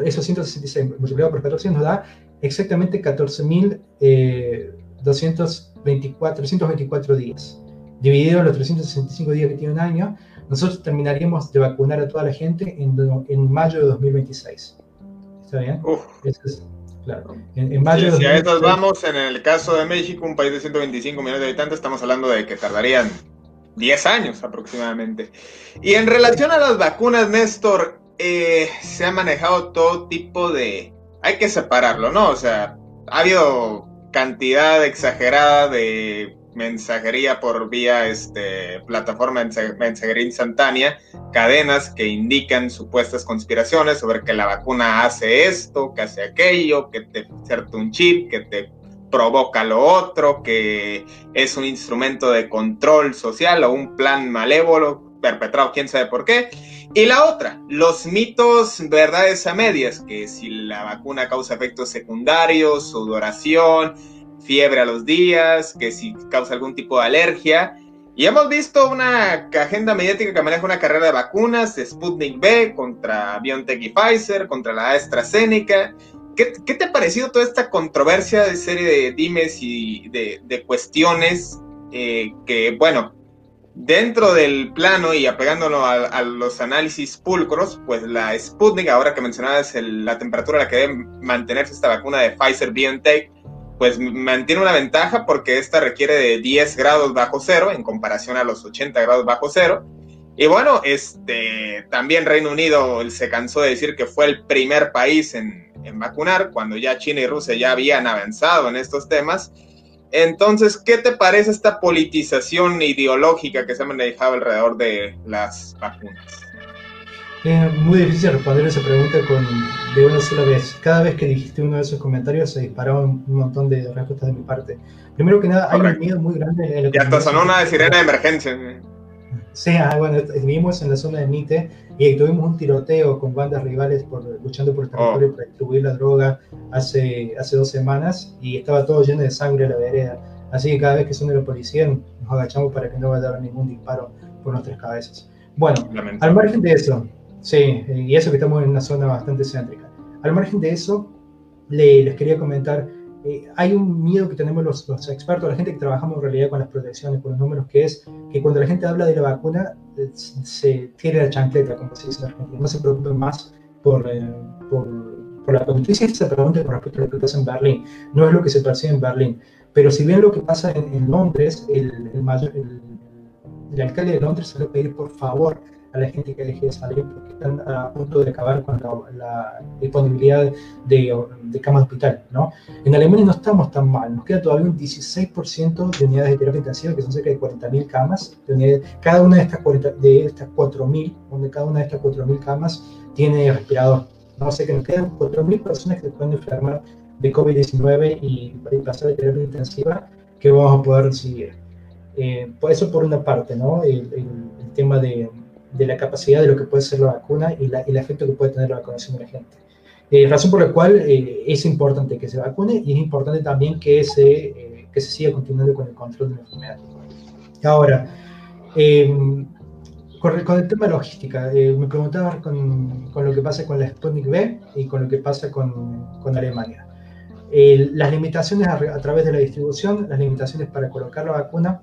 esos 166 multiplicado por 14 nos da exactamente 14.200 eh, 324 días. Dividido los 365 días que tiene un año, nosotros terminaríamos de vacunar a toda la gente en, en mayo de 2026. ¿Está bien? Claro. En, mayo si a estos vamos, en el caso de México, un país de 125 millones de habitantes, estamos hablando de que tardarían 10 años aproximadamente. Y en relación a las vacunas, Néstor, eh, se ha manejado todo tipo de... Hay que separarlo, ¿no? O sea, ha habido cantidad exagerada de mensajería por vía este, plataforma mensajería instantánea, cadenas que indican supuestas conspiraciones sobre que la vacuna hace esto, que hace aquello, que te inserta un chip, que te provoca lo otro, que es un instrumento de control social o un plan malévolo perpetrado quién sabe por qué. Y la otra, los mitos verdades a medias, que si la vacuna causa efectos secundarios, sudoración, fiebre a los días, que si causa algún tipo de alergia. Y hemos visto una agenda mediática que maneja una carrera de vacunas, Sputnik B contra BioNTech y Pfizer, contra la AstraZeneca. ¿Qué, ¿Qué, te ha parecido toda esta controversia de serie de dimes y de, de cuestiones eh, que, bueno, Dentro del plano y apegándolo a, los análisis pulcros, pues la Sputnik, ahora que mencionabas la temperatura a la que debe mantenerse esta vacuna de Pfizer BioNTech, pues mantiene una ventaja porque esta requiere de 10 grados bajo cero en comparación a los 80 grados bajo cero. Y bueno, este, también Reino Unido se cansó de decir que fue el primer país en, en vacunar, cuando ya China y Rusia ya habían avanzado en estos temas. Entonces, ¿qué te parece esta politización ideológica que se ha manejado alrededor de las vacunas? Es muy difícil responder esa pregunta con, de una sola vez. Cada vez que dijiste uno de esos comentarios se dispararon un montón de respuestas de mi parte. Primero que nada, hay un miedo muy grande. En y hasta sonó una sirena de emergencia. Sí, ah, bueno, vivimos en la zona de Mite y tuvimos un tiroteo con bandas rivales por, luchando por el territorio oh. para distribuir la droga hace, hace dos semanas y estaba todo lleno de sangre la vereda. Así que cada vez que suena la policía nos agachamos para que no vaya a dar ningún disparo por nuestras cabezas. Bueno, al margen de eso, Sí, y eso que estamos en una zona bastante céntrica. Al margen de eso, les quería comentar, eh, hay un miedo que tenemos los, los, expertos, la gente que trabajamos en realidad con las protecciones, con los números, que es que cuando la gente habla de la vacuna, eh, se tiene la chancleta, como se dice en Argentina, no se preocupen más por, eh, por, por la noticia esa pregunta con respecto a lo que pasa en Berlín, no es lo que se percibe en Berlín, pero si bien lo que pasa en, en Londres, el, el, mayor, el, el alcalde de Londres se lo pedir por favor a la gente que deje de salir porque están a punto de acabar con la, la disponibilidad de, de camas de hospital. ¿no? En Alemania no estamos tan mal, nos queda todavía un 16% de unidades de terapia intensiva, que son cerca de 40.000 camas. De cada una de estas, 40, de estas 4.000, donde cada una de estas 4.000 camas tiene respirador. No sé, que nos quedan 4.000 personas que se pueden enfermar de COVID-19 y pasar de terapia intensiva que vamos a poder recibir. Eh, por eso por una parte, ¿no? El, el, el tema de, de la capacidad de lo que puede ser la vacuna y, el efecto que puede tener la vacunación de la gente. Eh, razón por la cual eh, es importante que se vacune y es importante también que se, eh, que se siga continuando con el control de la enfermedad. Ahora, con, con, el tema logística, me preguntaba con, con, lo que pasa con la Sputnik B y con lo que pasa con, con Alemania. las limitaciones a través de la distribución, las limitaciones para colocar la vacuna,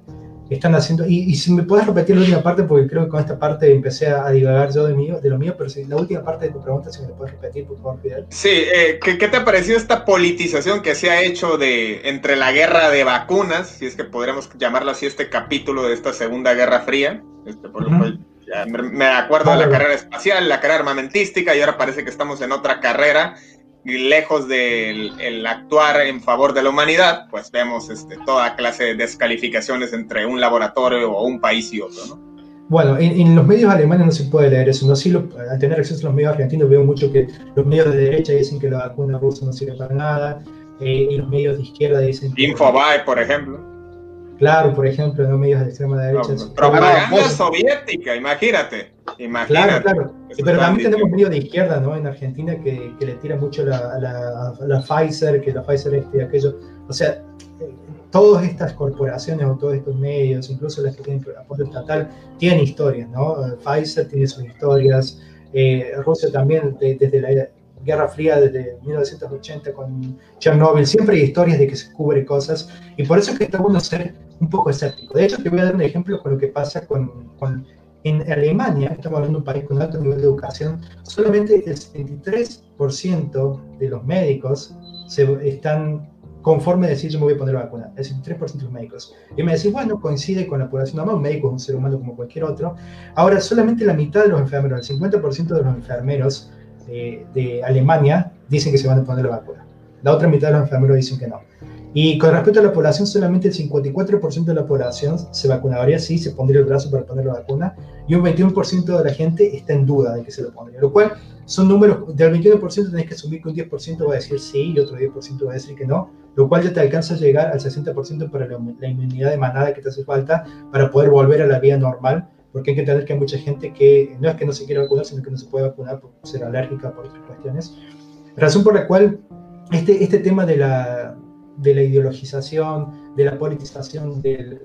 están haciendo. Y, y, si me puedes repetir la última parte, porque creo que con esta parte empecé a, divagar yo de, mío, de lo mío, pero si la última parte de tu pregunta, si me la puedes repetir, por favor, Fidel. Sí, eh, ¿qué, ¿qué, te ha parecido esta politización que se ha hecho de entre la guerra de vacunas, si es que podríamos llamarlo así, este capítulo de esta Segunda Guerra Fría? Este, por uh -huh. ya me, me, acuerdo vale. de la carrera espacial, la carrera armamentística, y ahora parece que estamos en otra carrera lejos del el actuar en favor de la humanidad, pues vemos este, toda clase de descalificaciones entre un laboratorio o un país y otro, ¿no? Bueno, en, en, los medios alemanes no se puede leer eso, no sí lo, al tener acceso a los medios argentinos veo mucho que los medios de derecha dicen que la vacuna rusa no sirve para nada, eh, y los medios de izquierda dicen. Infobae, por ejemplo. Claro, por ejemplo, en los medios de extrema derecha. No, propaganda soviética, imagínate. Imagínate. Claro, claro. Pero también tenemos medios de izquierda, ¿no? En Argentina que, que le tira mucho la, la, la, Pfizer, que la Pfizer este y aquello. O sea, todas estas corporaciones o todos estos medios, incluso las que tienen apoyo estatal, tienen historias, ¿no? Pfizer tiene sus historias, eh, Rusia también, de, desde la Guerra Fría, desde 1980 con Chernobyl, siempre hay historias de que se cubre cosas, y por eso es que está bueno ser un poco escéptico. De hecho, te voy a dar un ejemplo con lo que pasa con, con en Alemania, estamos hablando de un país con alto nivel de educación, solamente el 73% de los médicos se están conforme a decir yo me voy a poner la vacuna, el 73% de los médicos. Y me decís, bueno, coincide con la población normal, un médico es un ser humano como cualquier otro. Ahora, solamente la mitad de los enfermeros, el 50% de los enfermeros de, de Alemania dicen que se van a poner la vacuna. La otra mitad de los enfermeros dicen que no. Y con respecto a la población, solamente el 54% de la población se vacunaría, sí, se pondría el brazo para poner la vacuna, y un 21% de la gente está en duda de que se lo pondría, lo cual son números, del 21% tenés que asumir que un 10% va a decir sí y otro 10% va a decir que no, lo cual ya te alcanza a llegar al 60% para la, la inmunidad de manada que te hace falta para poder volver a la vida normal, porque hay que entender que hay mucha gente que no es que no se quiera vacunar, sino que no se puede vacunar por ser alérgica, por otras cuestiones. Razón por la cual este, este tema de la, de la ideologización, de la politización, de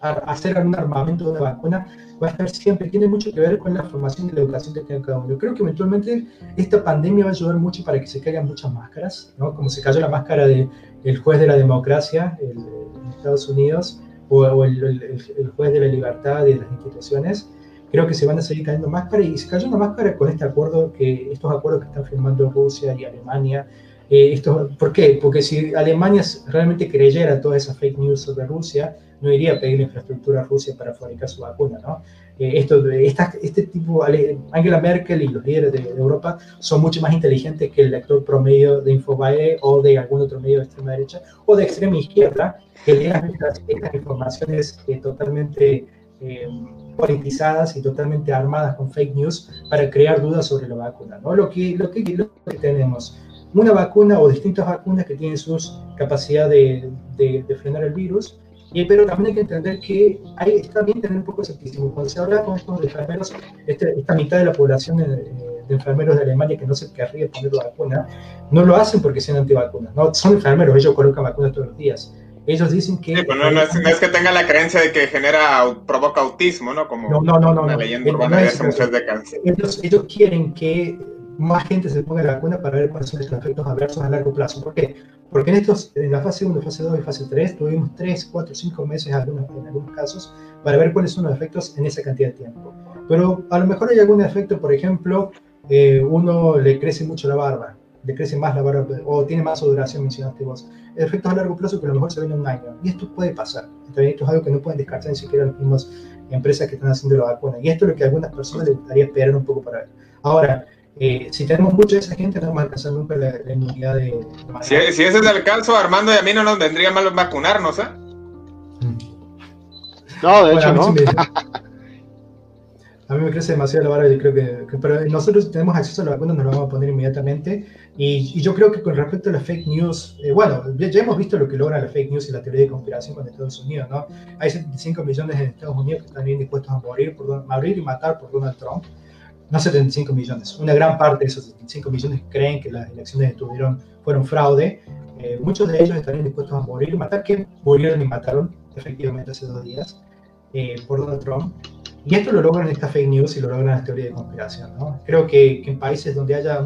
hacer un armamento de una vacuna, va a estar siempre, tiene mucho que ver con la formación y la educación que tenga cada uno. Yo creo que eventualmente esta pandemia va a ayudar mucho para que se caigan muchas máscaras, ¿no? como se cayó la máscara del de, juez de la democracia en Estados Unidos, o, o el, el, el, juez de la libertad de las instituciones, creo que se van a seguir cayendo máscaras, y se cayó una máscara con este acuerdo, que estos acuerdos que están firmando Rusia y Alemania, eh, esto, ¿Por qué? Porque si Alemania realmente creyera toda esa fake news sobre Rusia, no iría a pedir infraestructura a Rusia para fabricar su vacuna, ¿no? Eh, esto, esta, este tipo, Angela Merkel y los líderes de, Europa son mucho más inteligentes que el lector promedio de Infobae o de algún otro medio de extrema derecha o de extrema izquierda, que leen estas, estas informaciones eh, totalmente eh, politizadas y totalmente armadas con fake news para crear dudas sobre la vacuna, ¿no? Lo que, lo que, lo que tenemos una vacuna o distintas vacunas que tienen sus capacidad de, de, de, frenar el virus, y, pero también hay que entender que hay, está bien tener un poco de escepticismo. Cuando se habla con estos enfermeros, este, esta mitad de la población de, de, enfermeros de Alemania que no se querría poner la vacuna, no lo hacen porque sean antivacunas, no, son enfermeros, ellos colocan vacunas todos los días. Ellos dicen que... Pues no, es, que tenga la creencia de que genera, provoca autismo, ¿no? Como no, no, no, no, una leyenda urbana de hace muchas décadas. Ellos, ellos quieren que más gente se ponga la vacuna para ver cuáles son los efectos adversos a largo plazo. ¿Por qué? Porque en, estos, en la fase 1, fase 2 y fase 3 tuvimos 3, 4, 5 meses algunos, en algunos casos para ver cuáles son los efectos en esa cantidad de tiempo. Pero a lo mejor hay algún efecto, por ejemplo, eh, uno le crece mucho la barba, le crece más la barba o tiene más duración, mencionaste vos. Efectos a largo plazo que a lo mejor se ven en un año. Y esto puede pasar. Esto es algo que no pueden descartar ni siquiera las mismas empresas que están haciendo la vacuna. Y esto es lo que a algunas personas les gustaría esperar un poco para ver. Ahora, eh, si tenemos mucha de esa gente, no vamos a alcanzar nunca la, inmunidad de... Si, si, ese es el caso, Armando y a mí no nos vendría mal vacunarnos, ¿eh? No, de hecho, no. A mí me crece demasiado la barba y creo que, pero nosotros tenemos acceso a la vacuna, nos lo vamos a poner inmediatamente. Y, yo creo que con respecto a las fake news, eh, bueno, ya, hemos visto lo que logra la fake news y la teoría de conspiración con Estados Unidos, ¿no? Hay 75 millones en Estados Unidos que están bien dispuestos a morir, por, morir y matar por Donald Trump. No 75 millones, una gran parte de esos 75 millones creen que las elecciones estuvieron, fueron fraude. Eh, muchos de ellos estarían dispuestos a morir y matar, que murieron y mataron efectivamente hace dos días eh, por Donald Trump. Y esto lo logran estas fake news y lo logran las teorías de conspiración. ¿no? Creo que, en países donde haya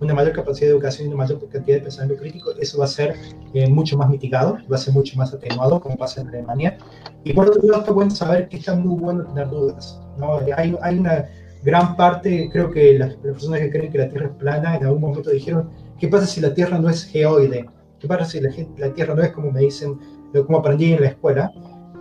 una mayor capacidad de educación y una mayor cantidad de pensamiento crítico, eso va a ser eh, mucho más mitigado, va a ser mucho más atenuado, como pasa en Alemania. Y por otro lado, está bueno saber que está muy bueno tener dudas. ¿no? Hay, hay una gran parte, creo que las, personas que creen que la Tierra es plana, en algún momento dijeron, ¿qué pasa si la Tierra no es geoide? ¿Qué pasa si la, Tierra no es como me dicen, como aprendí en la escuela?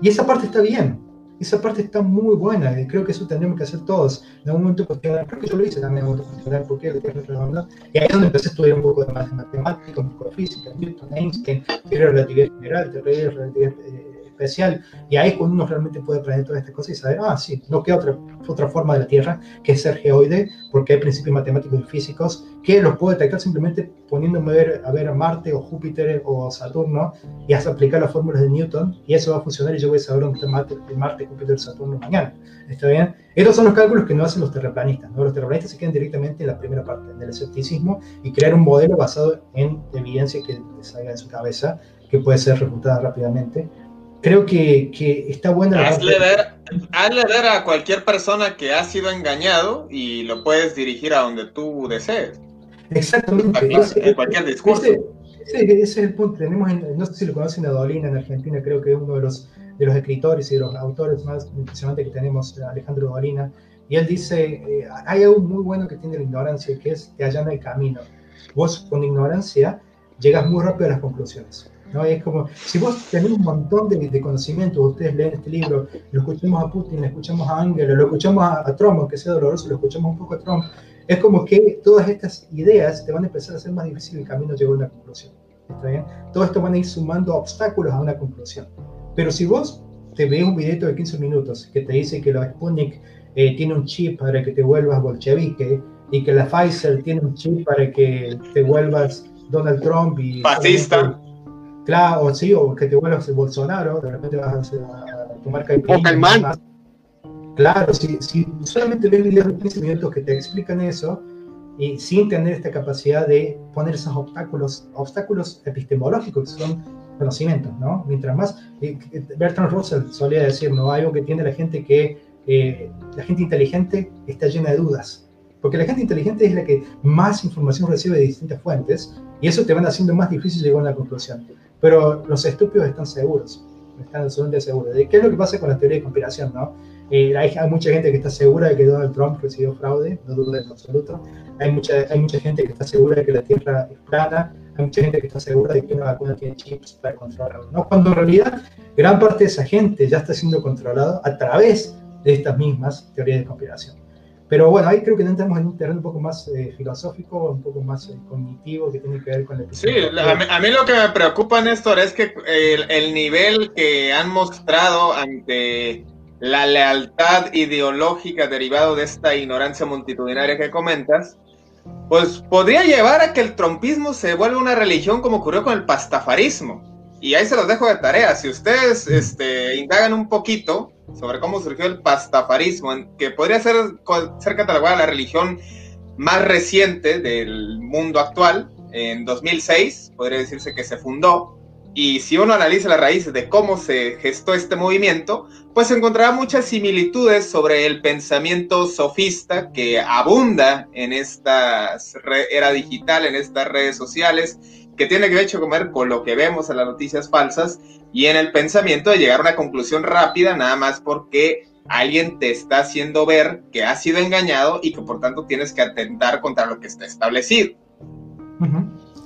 Y esa parte está bien, esa parte está muy buena y creo que eso tendríamos que hacer todos. En algún momento cuestionar, creo que yo lo hice también, cuestionar por qué la Tierra es redonda. Y ahí es donde empecé a estudiar un poco de más matemática, un poco de física, Newton, Einstein, teoría de relatividad general, teoría de relatividad eh, especial. Y ahí es cuando uno realmente puede aprender todas estas cosas y saber, ah, sí, no queda otra, otra forma de la Tierra que ser geoide, porque hay principios matemáticos y físicos que los puedo detectar simplemente poniéndome a ver, a ver a Marte o Júpiter o Saturno y hasta aplicar las fórmulas de Newton y eso va a funcionar y yo voy a saber dónde está Marte, Marte Júpiter, Saturno mañana. ¿Está bien? Estos son los cálculos que no hacen los terraplanistas. ¿no? Los terraplanistas se quedan directamente en la primera parte, del escepticismo y crear un modelo basado en evidencia que salga de su cabeza, que puede ser refutada rápidamente creo que, que está buena hazle, ver, hazle ver a cualquier persona que ha sido engañado y lo puedes dirigir a donde tú desees. Exactamente. en cualquier discurso. Ese, es el punto. Tenemos, no sé si lo conocen a Dolina en Argentina, creo que es uno de los, de los escritores y de los autores más impresionantes que tenemos, Alejandro Dolina. Y él dice, eh, hay algo muy bueno que tiene la ignorancia, que es que allana el camino. Vos con ignorancia llegas muy rápido a las conclusiones. ¿No? es como, si vos tenés un montón de, de conocimientos, ustedes leen este libro, lo escuchamos a Putin, lo escuchamos a Angela, lo escuchamos a, Trump, aunque sea doloroso, lo escuchamos un poco a Trump, es como que todas estas ideas te van a empezar a hacer más difícil el camino a llegar a una conclusión. ¿Está bien? Todo esto van a ir sumando obstáculos a una conclusión. Pero si vos te ves un video de 15 minutos que te dice que la Sputnik eh, tiene un chip para que te vuelvas bolchevique y que la Pfizer tiene un chip para que te vuelvas Donald Trump y... Fascista. Claro, o sí, o que te vuelvas Bolsonaro, de repente vas a, tomar caipirinha. Claro, si, si solamente ves videos de 15 minutos que te explican eso, y sin tener esta capacidad de poner esos obstáculos, obstáculos epistemológicos que son conocimientos, ¿no? Mientras más, Bertrand Russell solía decir, ¿no? Algo que tiene la gente que, eh, la gente inteligente está llena de dudas, porque la gente inteligente es la que más información recibe de distintas fuentes, y eso te van haciendo más difícil llegar a una conclusión. Pero los estúpidos están seguros, están absolutamente seguros. ¿De qué es lo que pasa con la teoría de conspiración? ¿no? Eh, hay, mucha gente que está segura de que Donald Trump recibió fraude, no dudo en absoluto. Hay mucha, hay mucha gente que está segura de que la Tierra es plana. Hay mucha gente que está segura de que una vacuna tiene chips para controlarlo. ¿no? Cuando en realidad gran parte de esa gente ya está siendo controlada a través de estas mismas teorías de conspiración. Pero bueno, ahí creo que entramos en un terreno un poco más eh, filosófico, un poco más eh, cognitivo, que tiene que ver con el... Sí, a mí, lo que me preocupa, Néstor, es que el, nivel que han mostrado ante la lealtad ideológica derivado de esta ignorancia multitudinaria que comentas, pues podría llevar a que el trompismo se vuelva una religión como ocurrió con el pastafarismo. Y ahí se los dejo de tarea. Si ustedes este, indagan un poquito, sobre cómo surgió el pastafarismo, que podría ser, ser catalogada la religión más reciente del mundo actual. En 2006 podría decirse que se fundó. Y si uno analiza las raíces de cómo se gestó este movimiento, pues encontrará muchas similitudes sobre el pensamiento sofista que abunda en esta era digital, en estas redes sociales, que tiene que ver con lo que vemos en las noticias falsas y en el pensamiento de llegar a una conclusión rápida, nada más porque alguien te está haciendo ver que has sido engañado y que por tanto tienes que atentar contra lo que está establecido.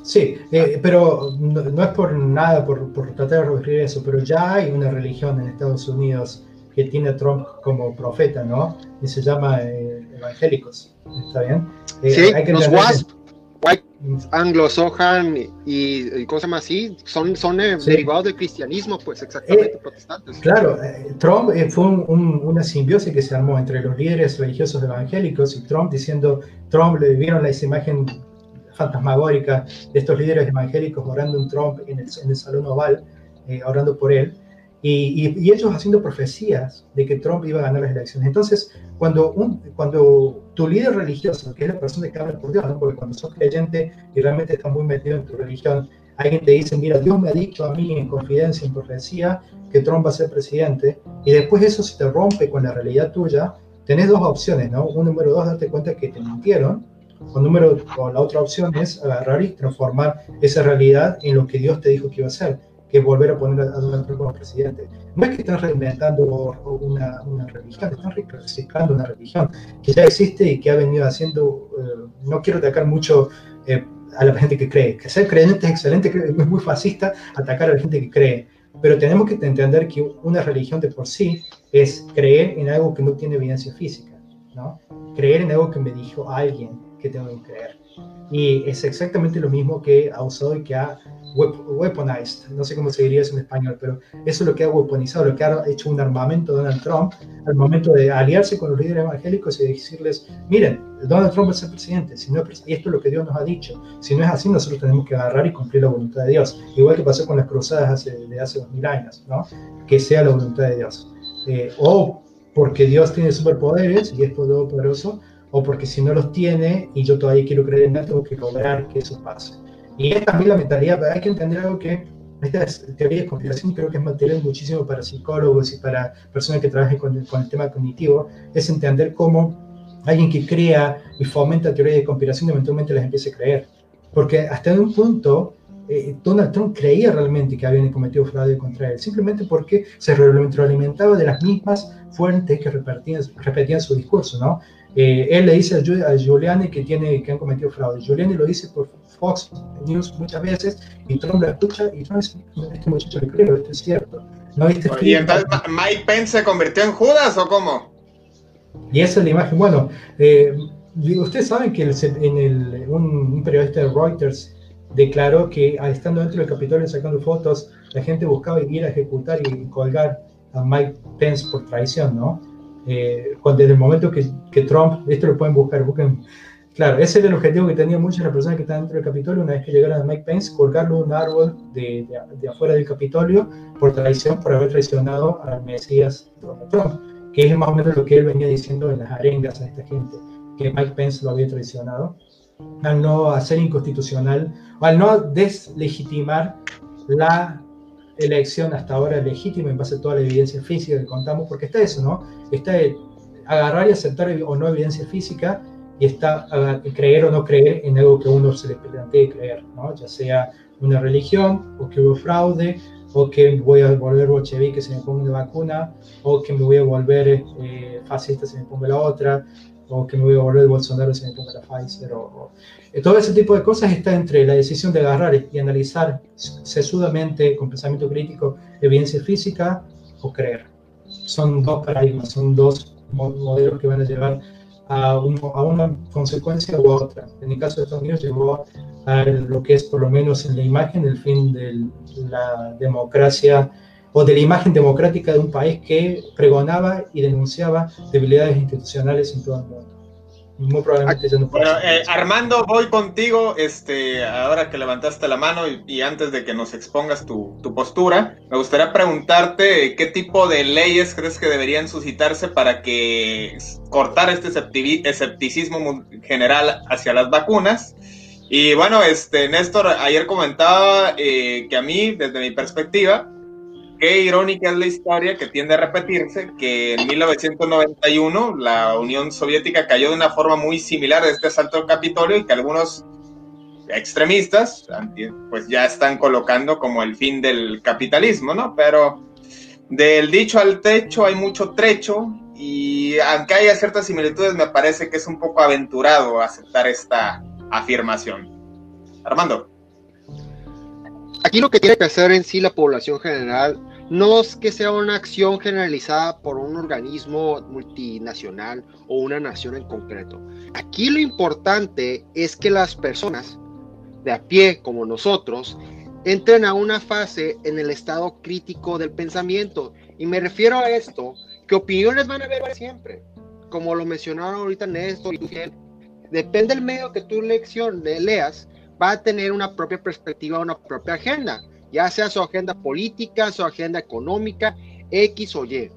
Sí, eh, pero no, es por nada, por, tratar de revertir eso, pero ya hay una religión en Estados Unidos que tiene a Trump como profeta, ¿no? Y se llama eh, evangélicos, ¿está bien? Eh, sí, los WASP, White Anglo Sohan y, cosas más así, son, son derivados del cristianismo, pues exactamente, protestantes. Claro, Trump fue una simbiosis que se armó entre los líderes religiosos evangélicos y Trump diciendo, Trump le vieron esa imagen fantasmagórica de estos líderes evangélicos orando en Trump en el, en el Salón Oval, eh, orando por él, y, y, ellos haciendo profecías de que Trump iba a ganar las elecciones. Entonces, cuando, un, cuando tu líder religioso, que es la persona que habla por Dios, porque cuando sos creyente y realmente estás muy metido en tu religión, alguien te dice, mira, Dios me ha dicho a mí en confidencia, en profecía, que Trump va a ser presidente, y después eso se te rompe con la realidad tuya, tenés dos opciones, ¿no? Un número dos, darte cuenta que te mintieron, o número, o la otra opción es agarrar y transformar esa realidad en lo que Dios te dijo que iba a hacer, que es volver a poner a Donald Trump como presidente. No es que están reinventando una, una religión, están reciclando una religión que ya existe y que ha venido haciendo, eh, no quiero atacar mucho eh, a la gente que cree, que ser creyente es excelente, es muy fascista atacar a la gente que cree, pero tenemos que entender que una religión de por sí es creer en algo que no tiene evidencia física, ¿no? Creer en algo que me dijo alguien, que tengo que creer. Y es exactamente lo mismo que ha usado y que ha weaponized, no sé cómo se diría eso en español, pero eso es lo que ha weaponizado, lo que ha hecho un armamento Donald Trump al momento de aliarse con los líderes evangélicos y decirles, miren, Donald Trump a ser presidente, si no y esto es lo que Dios nos ha dicho, si no es así nosotros tenemos que agarrar y cumplir la voluntad de Dios, igual que pasó con las cruzadas hace, de hace dos mil años, ¿no? que sea la voluntad de Dios. Eh, o porque Dios tiene superpoderes y es poderoso, o porque si no los tiene y yo todavía quiero creer en él, tengo que lograr que eso pase. Y es también la mentalidad, hay que entender algo que esta teoría de conspiración creo que es material muchísimo para psicólogos y para personas que trabajen con el, con el tema cognitivo, es entender cómo alguien que crea y fomenta teoría de conspiración eventualmente las empiece a creer. Porque hasta en un punto eh, Donald Trump creía realmente que habían cometido fraude contra él, simplemente porque se retroalimentaba de las mismas fuentes que repetían, repetían su discurso, ¿no? Eh, él le dice a Giuliani que, tiene, que han cometido fraude. Giuliani lo dice por Fox News muchas veces y Trump lo escucha y Trump dice, este muchacho le creo, esto es cierto. ¿No ¿Y entonces Mike Pence se convirtió en Judas o cómo? Y esa es la imagen. Bueno, eh, ustedes saben que en el, un, periodista de Reuters declaró que estando dentro del Capitolio sacando fotos, la gente buscaba ir a ejecutar y colgar a Mike Pence por traición, ¿no? Eh, desde el momento que, que, Trump, esto lo pueden buscar, busquen, claro, ese era el objetivo que tenían muchas de las personas que están dentro del Capitolio, una vez que llegaron a Mike Pence, colgarlo un árbol de, de, afuera del Capitolio por traición, por haber traicionado al Mesías Donald Trump, que es más o menos lo que él venía diciendo en las arengas a esta gente, que Mike Pence lo había traicionado, al no hacer inconstitucional, o al no deslegitimar la elección hasta ahora legítima en base a toda la evidencia física que contamos, porque está eso, ¿no? Está agarrar y aceptar o no evidencia física y está creer o no creer en algo que uno se le plantee creer, ¿no? Ya sea una religión, o que hubo fraude, o que voy a volver bolchevique se me ponga una vacuna, o que me voy a volver eh, fascista se me ponga la otra, o que me voy a volver Bolsonaro si me ponga la Pfizer, o, todo ese tipo de cosas está entre la decisión de agarrar y analizar sesudamente, con pensamiento crítico, evidencia física o creer. Son dos paradigmas, son dos modelos que van a llevar a, a una consecuencia u otra. En el caso de Estados Unidos llevó a lo que es por lo menos en la imagen el fin de la democracia o de la imagen democrática de un país que pregonaba y denunciaba debilidades institucionales en todo el mundo. Muy probablemente ya no bueno, eh, Armando, voy contigo, este, ahora que levantaste la mano y, antes de que nos expongas tu, tu, postura, me gustaría preguntarte qué tipo de leyes crees que deberían suscitarse para que cortar este escepticismo general hacia las vacunas Y bueno, este Néstor ayer comentaba eh, que a mí, desde mi perspectiva, qué irónica es la historia que tiende a repetirse, que en 1991 la Unión Soviética cayó de una forma muy similar a este asalto al Capitolio y que algunos extremistas pues ya están colocando como el fin del capitalismo, ¿no? Pero del dicho al techo hay mucho trecho y aunque haya ciertas similitudes me parece que es un poco aventurado aceptar esta afirmación. Armando. Aquí lo que tiene que hacer en sí la población general no es que sea una acción generalizada por un organismo multinacional o una nación en concreto. Aquí lo importante es que las personas de a pie como nosotros entren a una fase en el estado crítico del pensamiento. Y me refiero a esto, que opiniones van a haber siempre. Como lo mencionaron ahorita Néstor y Depende del medio que tú leas, va a tener una propia perspectiva, una propia agenda, ya sea su agenda política, su agenda económica, X o Y.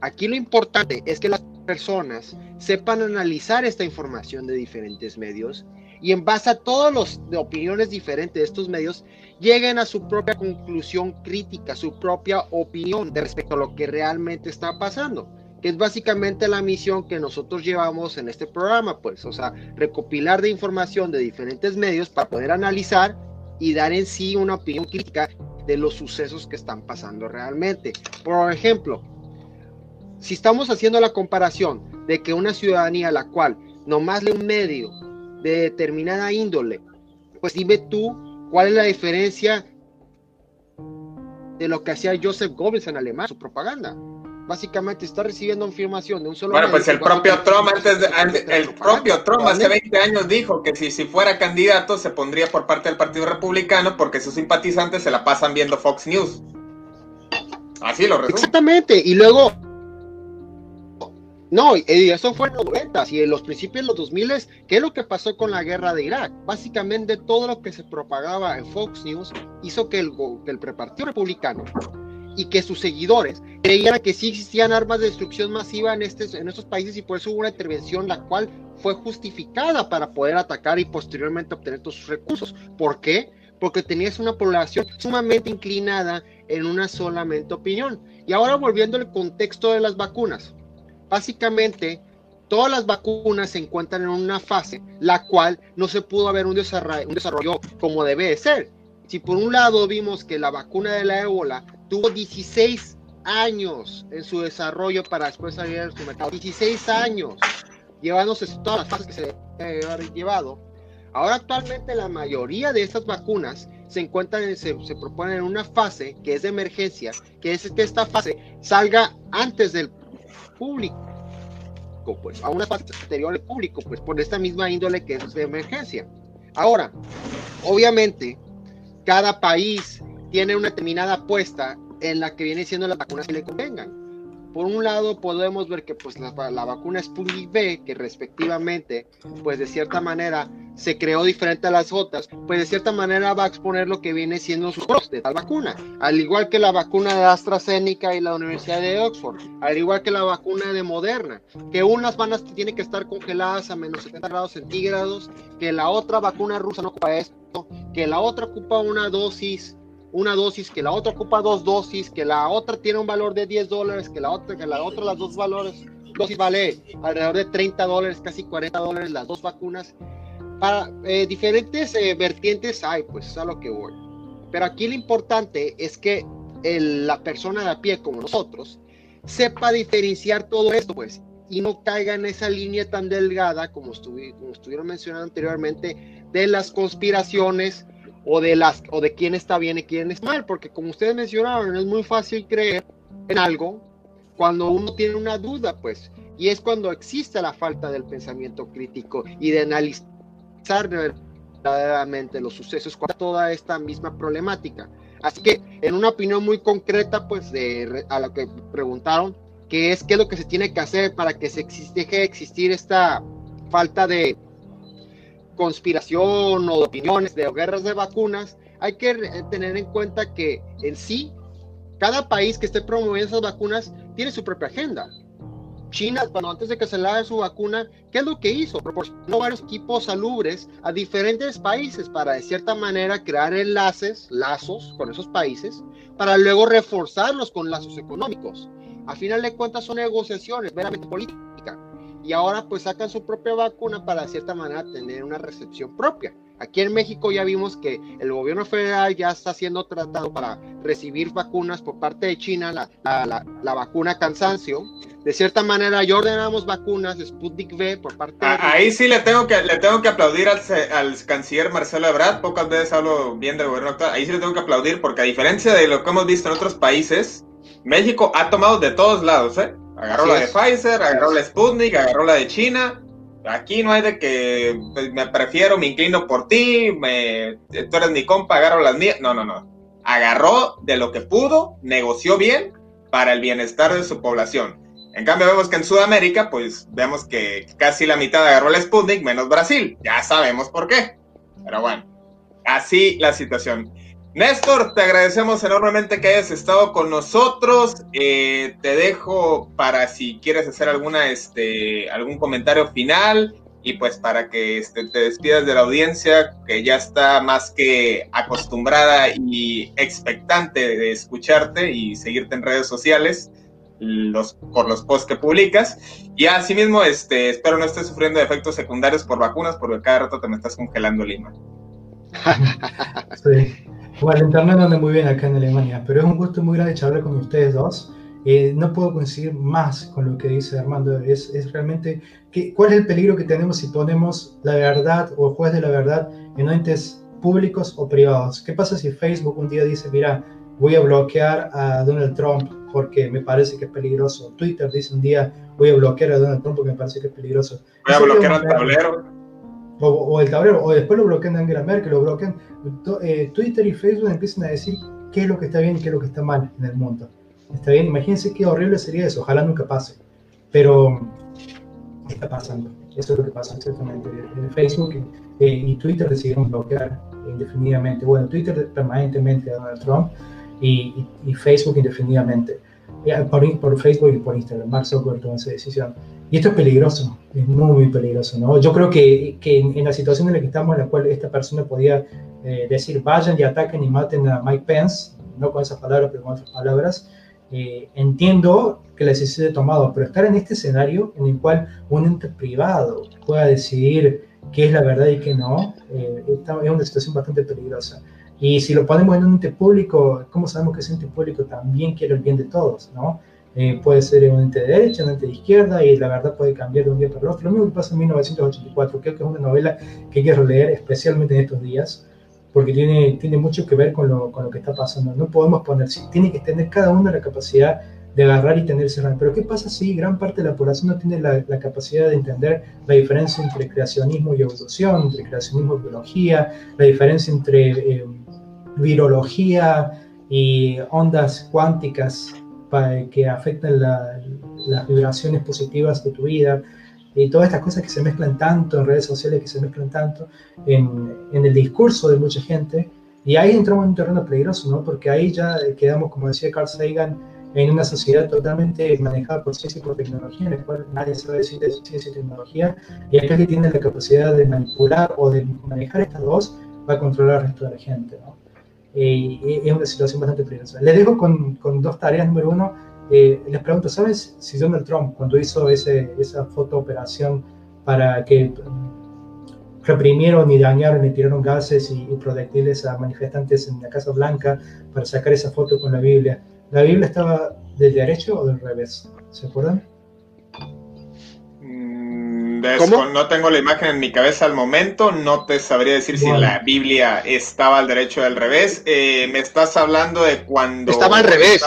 Aquí lo importante es que las personas sepan analizar esta información de diferentes medios y en base a todas las opiniones diferentes de estos medios, lleguen a su propia conclusión crítica, su propia opinión de respecto a lo que realmente está pasando que es básicamente la misión que nosotros llevamos en este programa, pues, o sea, recopilar de información de diferentes medios para poder analizar y dar en sí una opinión crítica de los sucesos que están pasando realmente. Por ejemplo, si estamos haciendo la comparación de que una ciudadanía a la cual nomás lee un medio de determinada índole, pues dime tú cuál es la diferencia de lo que hacía Joseph Goebbels en Alemania, su propaganda básicamente está recibiendo información de un solo. Bueno, pues el propio Trump antes el propio Trump hace 20 años dijo que si, si fuera candidato se pondría por parte del Partido Republicano porque sus simpatizantes se la pasan viendo Fox News. Así lo resumo. Exactamente, y luego no, y eso fue en los 90 y en los principios de los 2000, ¿qué es lo que pasó con la guerra de Irak? Básicamente todo lo que se propagaba en Fox News hizo que el, que el Partido Republicano y que sus seguidores creían que sí existían armas de destrucción masiva en, este, en estos países y por eso hubo una intervención la cual fue justificada para poder atacar y posteriormente obtener todos sus recursos. ¿Por qué? Porque tenías una población sumamente inclinada en una solamente opinión. Y ahora volviendo al contexto de las vacunas. Básicamente, todas las vacunas se encuentran en una fase la cual no se pudo haber un desarrollo, un desarrollo como debe de ser. Si por un lado vimos que la vacuna de la ébola tuvo 16 años en su desarrollo para después salir al mercado. 16 años, llevándose todas las fases que se debe haber llevado. Ahora actualmente la mayoría de estas vacunas se encuentran, se, se proponen en una fase que es de emergencia, que es que esta fase salga antes del público, pues, a una fase anterior al público, pues por esta misma índole que es de emergencia. Ahora, obviamente, cada país tiene una determinada apuesta en la que viene siendo las vacunas que le convengan. Por un lado, podemos ver que pues, la, vacuna Sputnik B, que respectivamente, pues de cierta manera se creó diferente a las otras, pues de cierta manera va a exponer lo que viene siendo sus pros de tal vacuna. Al igual que la vacuna de AstraZeneca y la Universidad de Oxford, al igual que la vacuna de Moderna, que unas van a tienen que estar congeladas a menos 70 grados centígrados, que la otra vacuna rusa no ocupa esto, que la otra ocupa una dosis una dosis, que la otra ocupa dos dosis, que la otra tiene un valor de 10 dólares, que la otra, que la otra, las dos valores, dosis vale alrededor de 30 dólares, casi 40 dólares las dos vacunas. Para eh, diferentes eh, vertientes hay, pues es a lo que voy. Pero aquí lo importante es que la persona de a pie como nosotros sepa diferenciar todo esto, pues, y no caiga en esa línea tan delgada como, como estuvieron mencionando anteriormente de las conspiraciones o de las o de quién está bien y quién está mal, porque como ustedes mencionaron, es muy fácil creer en algo cuando uno tiene una duda, pues, y es cuando existe la falta del pensamiento crítico y de analizar verdaderamente los sucesos con toda esta misma problemática. Así que, en una opinión muy concreta, pues, de, a lo que preguntaron, que es qué es lo que se tiene que hacer para que se existe, deje de existir esta falta de conspiración o opiniones de guerras de vacunas, hay que tener en cuenta que en sí, cada país que esté promoviendo esas vacunas tiene su propia agenda. China, cuando antes de que se le su vacuna, ¿qué es lo que hizo? Proporcionó varios equipos salubres a diferentes países para de cierta manera crear enlaces, lazos con esos países, para luego reforzarlos con lazos económicos. A final de cuentas son negociaciones meramente políticas. Y ahora pues sacan su propia vacuna para de cierta manera tener una recepción propia. Aquí en México ya vimos que el gobierno federal ya está siendo tratado para recibir vacunas por parte de China, la, la, la, vacuna cansancio. De cierta manera ya ordenamos vacunas Sputnik V por parte de... Ahí sí le tengo que, le tengo que aplaudir al, al canciller Marcelo Ebrard, pocas veces hablo bien del gobierno actual, ahí sí le tengo que aplaudir porque a diferencia de lo que hemos visto en otros países, México ha tomado de todos lados, ¿eh? Agarró la de Pfizer, agarró la Sputnik, agarró la de China, Aquí no hay de que pues, me prefiero, me inclino por ti, me, tú eres mi compa, agarro las mías. No, no, no. Agarró de lo que pudo, negoció bien para el bienestar de su población. En cambio, vemos que en Sudamérica, pues vemos que casi la mitad agarró el Sputnik, menos Brasil. Ya sabemos por qué. Pero bueno, así la situación. Néstor, te agradecemos enormemente que hayas estado con nosotros. Eh, te dejo para si quieres hacer alguna, este, algún comentario final y pues para que este, te despidas de la audiencia que ya está más que acostumbrada y expectante de escucharte y seguirte en redes sociales los, por los posts que publicas. Y asimismo, este, espero no estés sufriendo efectos secundarios por vacunas porque cada rato te me estás congelando Lima. sí. Bueno, el internet anda muy bien acá en Alemania, pero es un gusto muy grande charlar con ustedes dos. Eh, no puedo coincidir más con lo que dice Armando. Es, es realmente, que, ¿cuál es el peligro que tenemos si ponemos la verdad o el juez de la verdad en entes públicos o privados? ¿Qué pasa si Facebook un día dice, mira, voy a bloquear a Donald Trump porque me parece que es peligroso? Twitter dice un día, voy a bloquear a Donald Trump porque me parece que es peligroso. Voy a bloquear al tablero o, el tablero, o después lo bloquean Angela Merkel, lo bloquean. Eh, Twitter y Facebook empiezan a decir qué es lo que está bien y qué es lo que está mal en el mundo. Está bien, imagínense qué horrible sería eso, ojalá nunca pase. Pero está pasando, eso es lo que pasa exactamente. Facebook eh, y Twitter decidieron bloquear indefinidamente, bueno, Twitter permanentemente a Donald Trump y, y, Facebook indefinidamente. Por, por, Facebook y por Instagram, Mark Zuckerberg tomó esa decisión. Y esto es peligroso, es muy, muy peligroso, ¿no? Yo creo que, que en, la situación en la que estamos, en la cual esta persona podía eh, decir, vayan y ataquen y maten a Mike Pence, no con esas palabras, pero con otras palabras, eh, entiendo que la decisión se tomado, pero estar en este escenario en el cual un ente privado pueda decidir qué es la verdad y qué no, eh, es una situación bastante peligrosa. Y si lo ponemos en un ente público, ¿cómo sabemos que ese ente público también quiere el bien de todos, no? Eh, puede ser un ente de derecha, un ente de izquierda, y la verdad puede cambiar de un día para otro. Lo mismo que pasa en 1984, creo que es una novela que hay que releer especialmente en estos días, porque tiene, tiene mucho que ver con lo, con lo que está pasando. No podemos poner, tiene que tener cada uno la capacidad de agarrar y tenerse Pero ¿qué pasa si gran parte de la población no tiene la, la, capacidad de entender la diferencia entre creacionismo y evolución, entre creacionismo y biología, la diferencia entre eh, virología y ondas cuánticas que afectan las vibraciones positivas de tu vida y todas estas cosas que se mezclan tanto en redes sociales, que se mezclan tanto en, en, el discurso de mucha gente. Y ahí entramos en un terreno peligroso, ¿no? Porque ahí ya quedamos, como decía Carl Sagan, en una sociedad totalmente manejada por ciencia y por tecnología, en la cual nadie sabe decir de ciencia y tecnología, y aquel que tiene la capacidad de manipular o de manejar estas dos va a controlar al resto de la gente, ¿no? Eh, es una situación bastante peligrosa. Les dejo con, con dos tareas. Número uno, eh, les pregunto, ¿sabes si Donald Trump, cuando hizo ese, esa foto operación para que mm, reprimieron y dañaron y tiraron gases y, y, proyectiles a manifestantes en la Casa Blanca para sacar esa foto con la Biblia, ¿la Biblia estaba del derecho o del revés? ¿Se acuerdan? No tengo la imagen en mi cabeza al momento, no te sabría decir si la Biblia estaba al derecho o al revés. Eh, me estás hablando de cuando... Estaba al revés.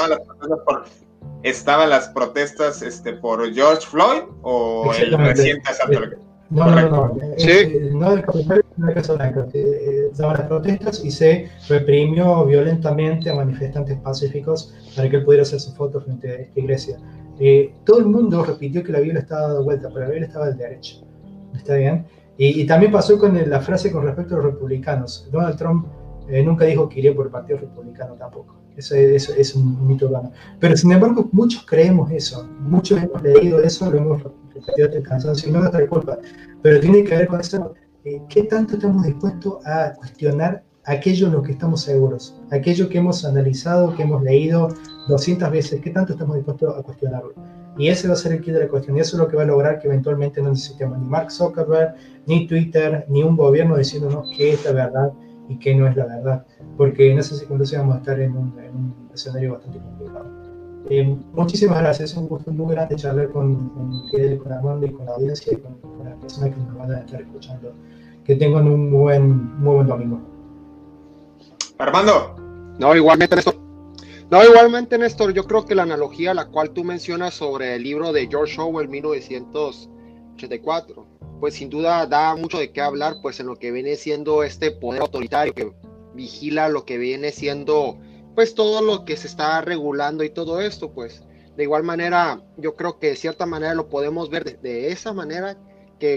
Estaban las protestas, este, por George Floyd o el reciente asalto. No, no, no, ¿Sí? Eh, no del Capitolio, no Casa Blanca. Eh, estaban las protestas y se reprimió violentamente a manifestantes pacíficos para que él pudiera hacer su foto frente a esta iglesia. Eh, todo el mundo repitió que la Biblia estaba dada vuelta, pero la Biblia estaba del derecho. ¿Está bien? Y, también pasó con la frase con respecto a los republicanos. Donald Trump Eh, nunca dijo que iría por el Partido Republicano tampoco. Eso, es un mito urbano. Pero sin embargo, muchos creemos eso. Muchos hemos leído eso, lo hemos repetido hasta el cansancio, no es nuestra culpa. Pero tiene que ver con eso. Eh, ¿Qué tanto estamos dispuestos a cuestionar aquello en lo que estamos seguros? Aquello que hemos analizado, que hemos leído 200 veces, ¿qué tanto estamos dispuestos a cuestionarlo? Y ese va a ser el kit de la cuestión. Y eso es lo que va a lograr que eventualmente no necesitemos ni Mark Zuckerberg, ni Twitter, ni un gobierno diciéndonos qué es la verdad y qué no es la verdad. Porque en ese segundo vamos a estar en un, escenario bastante complicado. Eh, muchísimas gracias. Es un gusto muy grande charlar con, con con Armando y con la audiencia y con, las personas que nos van a estar escuchando. Que tengan un buen, muy buen domingo. Armando. No, igualmente, Néstor. No, igualmente, Néstor, yo creo que la analogía a la cual tú mencionas sobre el libro de George Orwell, 1984, pues sin duda da mucho de qué hablar, pues en lo que viene siendo este poder autoritario que vigila lo que viene siendo, pues todo lo que se está regulando y todo esto, pues. De igual manera, yo creo que de cierta manera lo podemos ver de esa manera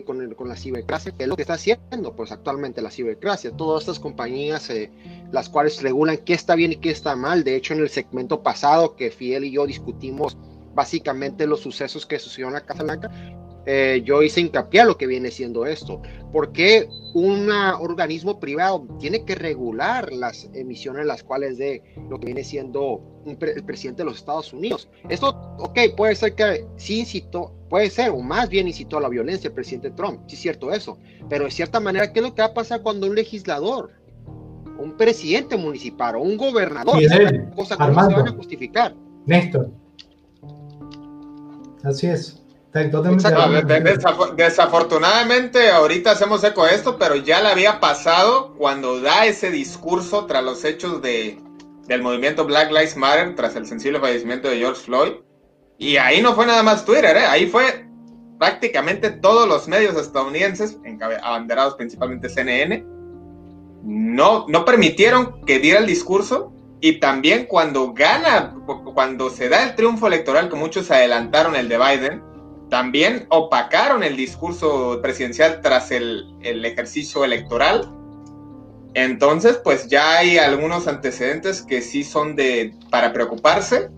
con la cibercracia, que es lo que está haciendo pues actualmente la cibercracia, todas estas compañías eh, las cuales regulan qué está bien y qué está mal, de hecho en el segmento pasado que Fidel y yo discutimos básicamente los sucesos que sucedieron en la Casa Blanca, eh, yo hice hincapié a lo que viene siendo esto. porque un organismo privado tiene que regular las emisiones las cuales de lo que viene siendo el presidente de los Estados Unidos? Esto, ok, puede ser que sí incitó, puede ser, o más bien incitó a la violencia el presidente Trump, sí es cierto eso, pero de cierta manera, ¿qué es lo que va a pasar cuando un legislador, un presidente municipal o un gobernador, cosa se van a justificar? Néstor. Así es desafortunadamente, ahorita hacemos eco de esto, pero ya le había pasado cuando da ese discurso tras los hechos de, del movimiento Black Lives Matter, tras el sensible fallecimiento de George Floyd. Y ahí no fue nada más Twitter, ¿eh? ahí fue prácticamente todos los medios estadounidenses, abanderados principalmente CNN, no, no permitieron que diera el discurso y también cuando gana, cuando se da el triunfo electoral, que muchos adelantaron el de Biden, también opacaron el discurso presidencial tras el, ejercicio electoral. Entonces, pues ya hay algunos antecedentes que sí son de para preocuparse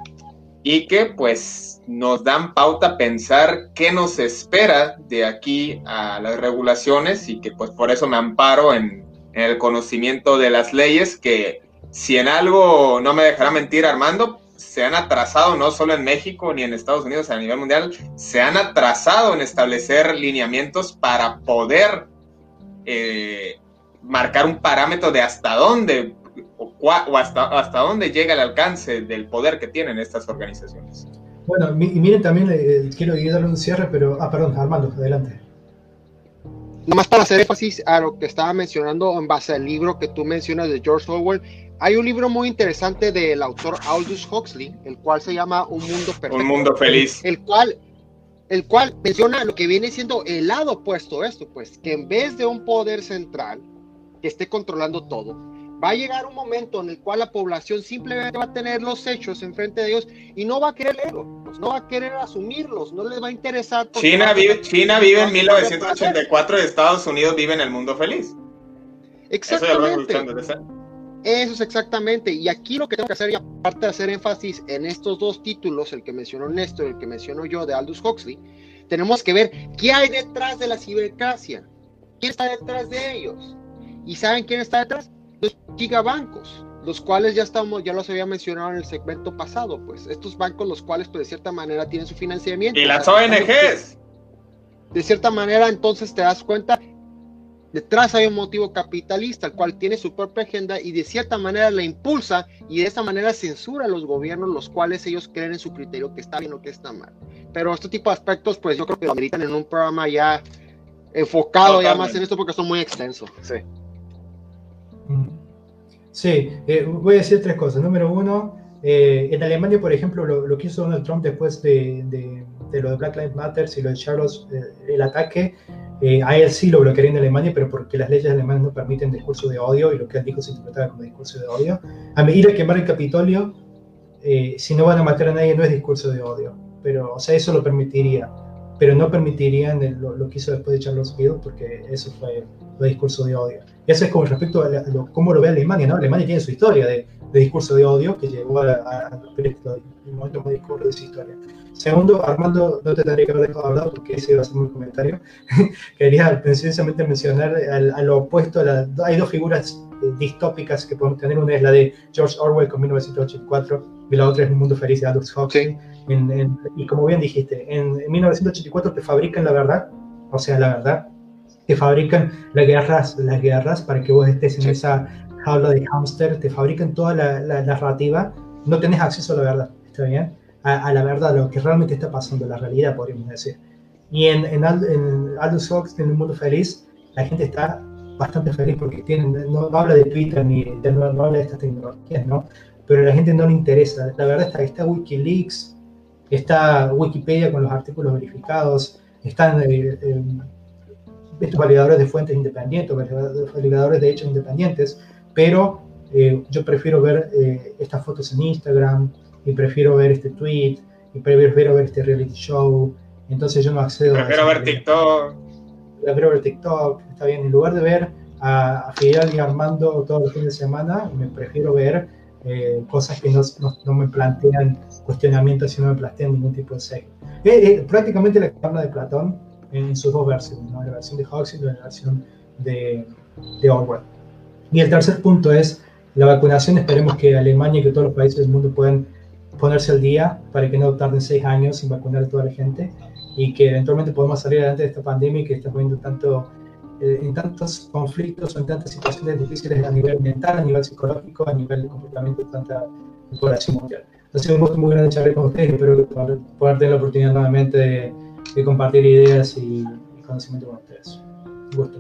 y que pues nos dan pauta a pensar qué nos espera de aquí a las regulaciones y que pues por eso me amparo en, en el conocimiento de las leyes que si en algo no me dejará mentir Armando, se han atrasado no solo en México ni en Estados Unidos a nivel mundial, se han atrasado en establecer lineamientos para poder eh, marcar un parámetro de hasta dónde o, hasta, hasta dónde llega el alcance del poder que tienen estas organizaciones. Bueno, y miren también, eh, quiero darle un cierre, pero, ah, perdón, Armando, adelante. Nomás para hacer énfasis a lo que estaba mencionando en base al libro que tú mencionas de George Orwell, hay un libro muy interesante del autor Aldous Huxley, el cual se llama Un Mundo Perfecto. Un Mundo Feliz. El cual, el cual menciona lo que viene siendo el lado opuesto a esto, pues, que en vez de un poder central que esté controlando todo, va a llegar un momento en el cual la población simplemente va a tener los hechos enfrente de ellos y no va a querer leerlos, pues, no va a querer asumirlos, no les va a interesar. China vive, China vive en 1984 y Estados Unidos vive en el mundo feliz. Exactamente. Eso es exactamente. Y aquí lo que tengo que hacer, y aparte de hacer énfasis en estos dos títulos, el que mencionó Néstor y el que menciono yo de Aldous Huxley, tenemos que ver qué hay detrás de la cibercracia. ¿Quién está detrás de ellos? ¿Y saben quién está detrás? Los gigabancos, los cuales ya estamos, ya los había mencionado en el segmento pasado, pues estos bancos los cuales pues de cierta manera tienen su financiamiento. Y las ONGs. De cierta manera entonces te das cuenta Detrás hay un motivo capitalista, el cual tiene su propia agenda y de cierta manera la impulsa y de esa manera censura a los gobiernos, los cuales ellos creen en su criterio que está bien o que está mal. Pero este tipo de aspectos, pues yo creo que lo ameritan en un programa ya enfocado ya más en esto porque son muy extensos. Sí. Mm. Sí, eh, voy a decir tres cosas. Número uno, eh, en Alemania, por ejemplo, lo, que hizo Donald Trump después de, de, lo de Black Lives Matter y lo de Charles, eh, el ataque, eh, a él sí lo bloquearía en Alemania, pero porque las leyes alemanas no permiten discurso de odio y lo que él dijo se interpretaba como discurso de odio. A medida que quemar el Capitolio, eh, si no van a matar a nadie, no es discurso de odio. Pero, o sea, eso lo permitiría. Pero no permitirían lo, que hizo después de Charles Bill, porque eso fue los discursos de odio. Eso es con respecto a, cómo lo ve Alemania, ¿no? Alemania tiene su historia de, discurso de odio que llegó a, a, el momento más discurso de su historia. Segundo, Armando, no te tendría que haber dejado hablar porque ese iba a ser mi comentario. Quería precisamente mencionar al, al opuesto, hay dos figuras eh, distópicas que podemos tener. Una es la de George Orwell con 1984 y la otra es Un Mundo Feliz de Aldous Huxley. y como bien dijiste, en, 1984 te fabrican la verdad, o sea, la verdad, te fabrican las guerras, las guerras para que vos estés en esa jaula de hámster, te fabrican toda la, la, narrativa, no tenés acceso a la verdad, ¿está bien? A, la verdad, lo que realmente está pasando, la realidad, podríamos decir. Y en, en, en Aldous Huxley, en Un Mundo Feliz, la gente está bastante feliz porque tienen, no, habla de Twitter ni de, no, habla de estas tecnologías, ¿no? Pero a la gente no le interesa. La verdad está, está Wikileaks, está Wikipedia con los artículos verificados, están eh, eh, estos validadores de fuentes independientes, validadores de hechos independientes, pero eh, yo prefiero ver estas fotos en Instagram y prefiero ver este tweet y prefiero ver este reality show. Entonces yo no accedo prefiero ver TikTok prefiero ver TikTok, está bien, en lugar de ver a, Fidel y Armando todos los fines de semana, me prefiero ver eh, cosas que no, no, me plantean cuestionamientos y no me plantean ningún tipo de serie. Eh, prácticamente la carta de Platón en sus dos versiones, la versión de Huxley y la versión de, de Orwell. Y el tercer punto es la vacunación. Esperemos que Alemania y que todos los países del mundo puedan ponerse al día para que no tarden seis años sin vacunar a toda la gente y que eventualmente podamos salir adelante de esta pandemia que está poniendo tanto eh, en tantos conflictos o en tantas situaciones difíciles a nivel mental, a nivel psicológico, a nivel de comportamiento de tanta población mundial. Ha sido un gusto muy grande charlar con ustedes y espero poder tener la oportunidad nuevamente de, compartir ideas y, conocimiento con ustedes. Un gusto.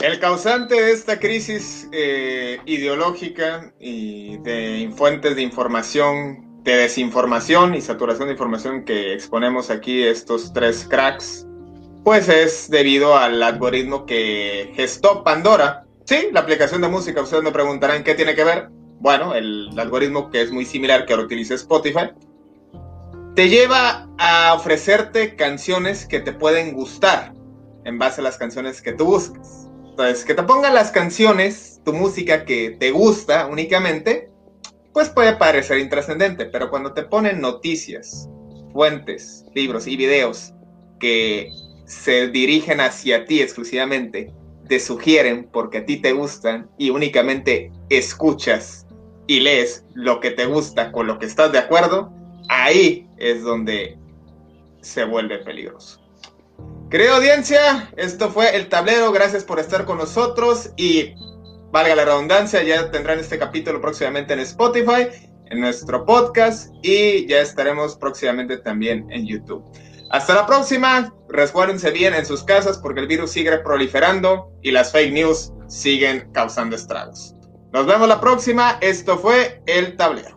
El causante de esta crisis eh, ideológica y de fuentes de información de desinformación y saturación de información que exponemos aquí estos tres cracks, pues es debido al algoritmo que gestó Pandora. Sí, la aplicación de música, ustedes me preguntarán qué tiene que ver. Bueno, el algoritmo que es muy similar que ahora utiliza Spotify, te lleva a ofrecerte canciones que te pueden gustar en base a las canciones que tú buscas. Entonces, que te pongan las canciones, tu música que te gusta únicamente, pues puede parecer intrascendente, pero cuando te ponen noticias, fuentes, libros y videos que se dirigen hacia ti exclusivamente, te sugieren porque a ti te gustan y únicamente escuchas y lees lo que te gusta con lo que estás de acuerdo, ahí es donde se vuelve peligroso. Querida audiencia, esto fue el tablero, gracias por estar con nosotros y valga la redundancia, ya tendrán este capítulo próximamente en Spotify, en nuestro podcast y ya estaremos próximamente también en YouTube. Hasta la próxima, resguárdense bien en sus casas porque el virus sigue proliferando y las fake news siguen causando estragos. Nos vemos la próxima, esto fue El Tablero.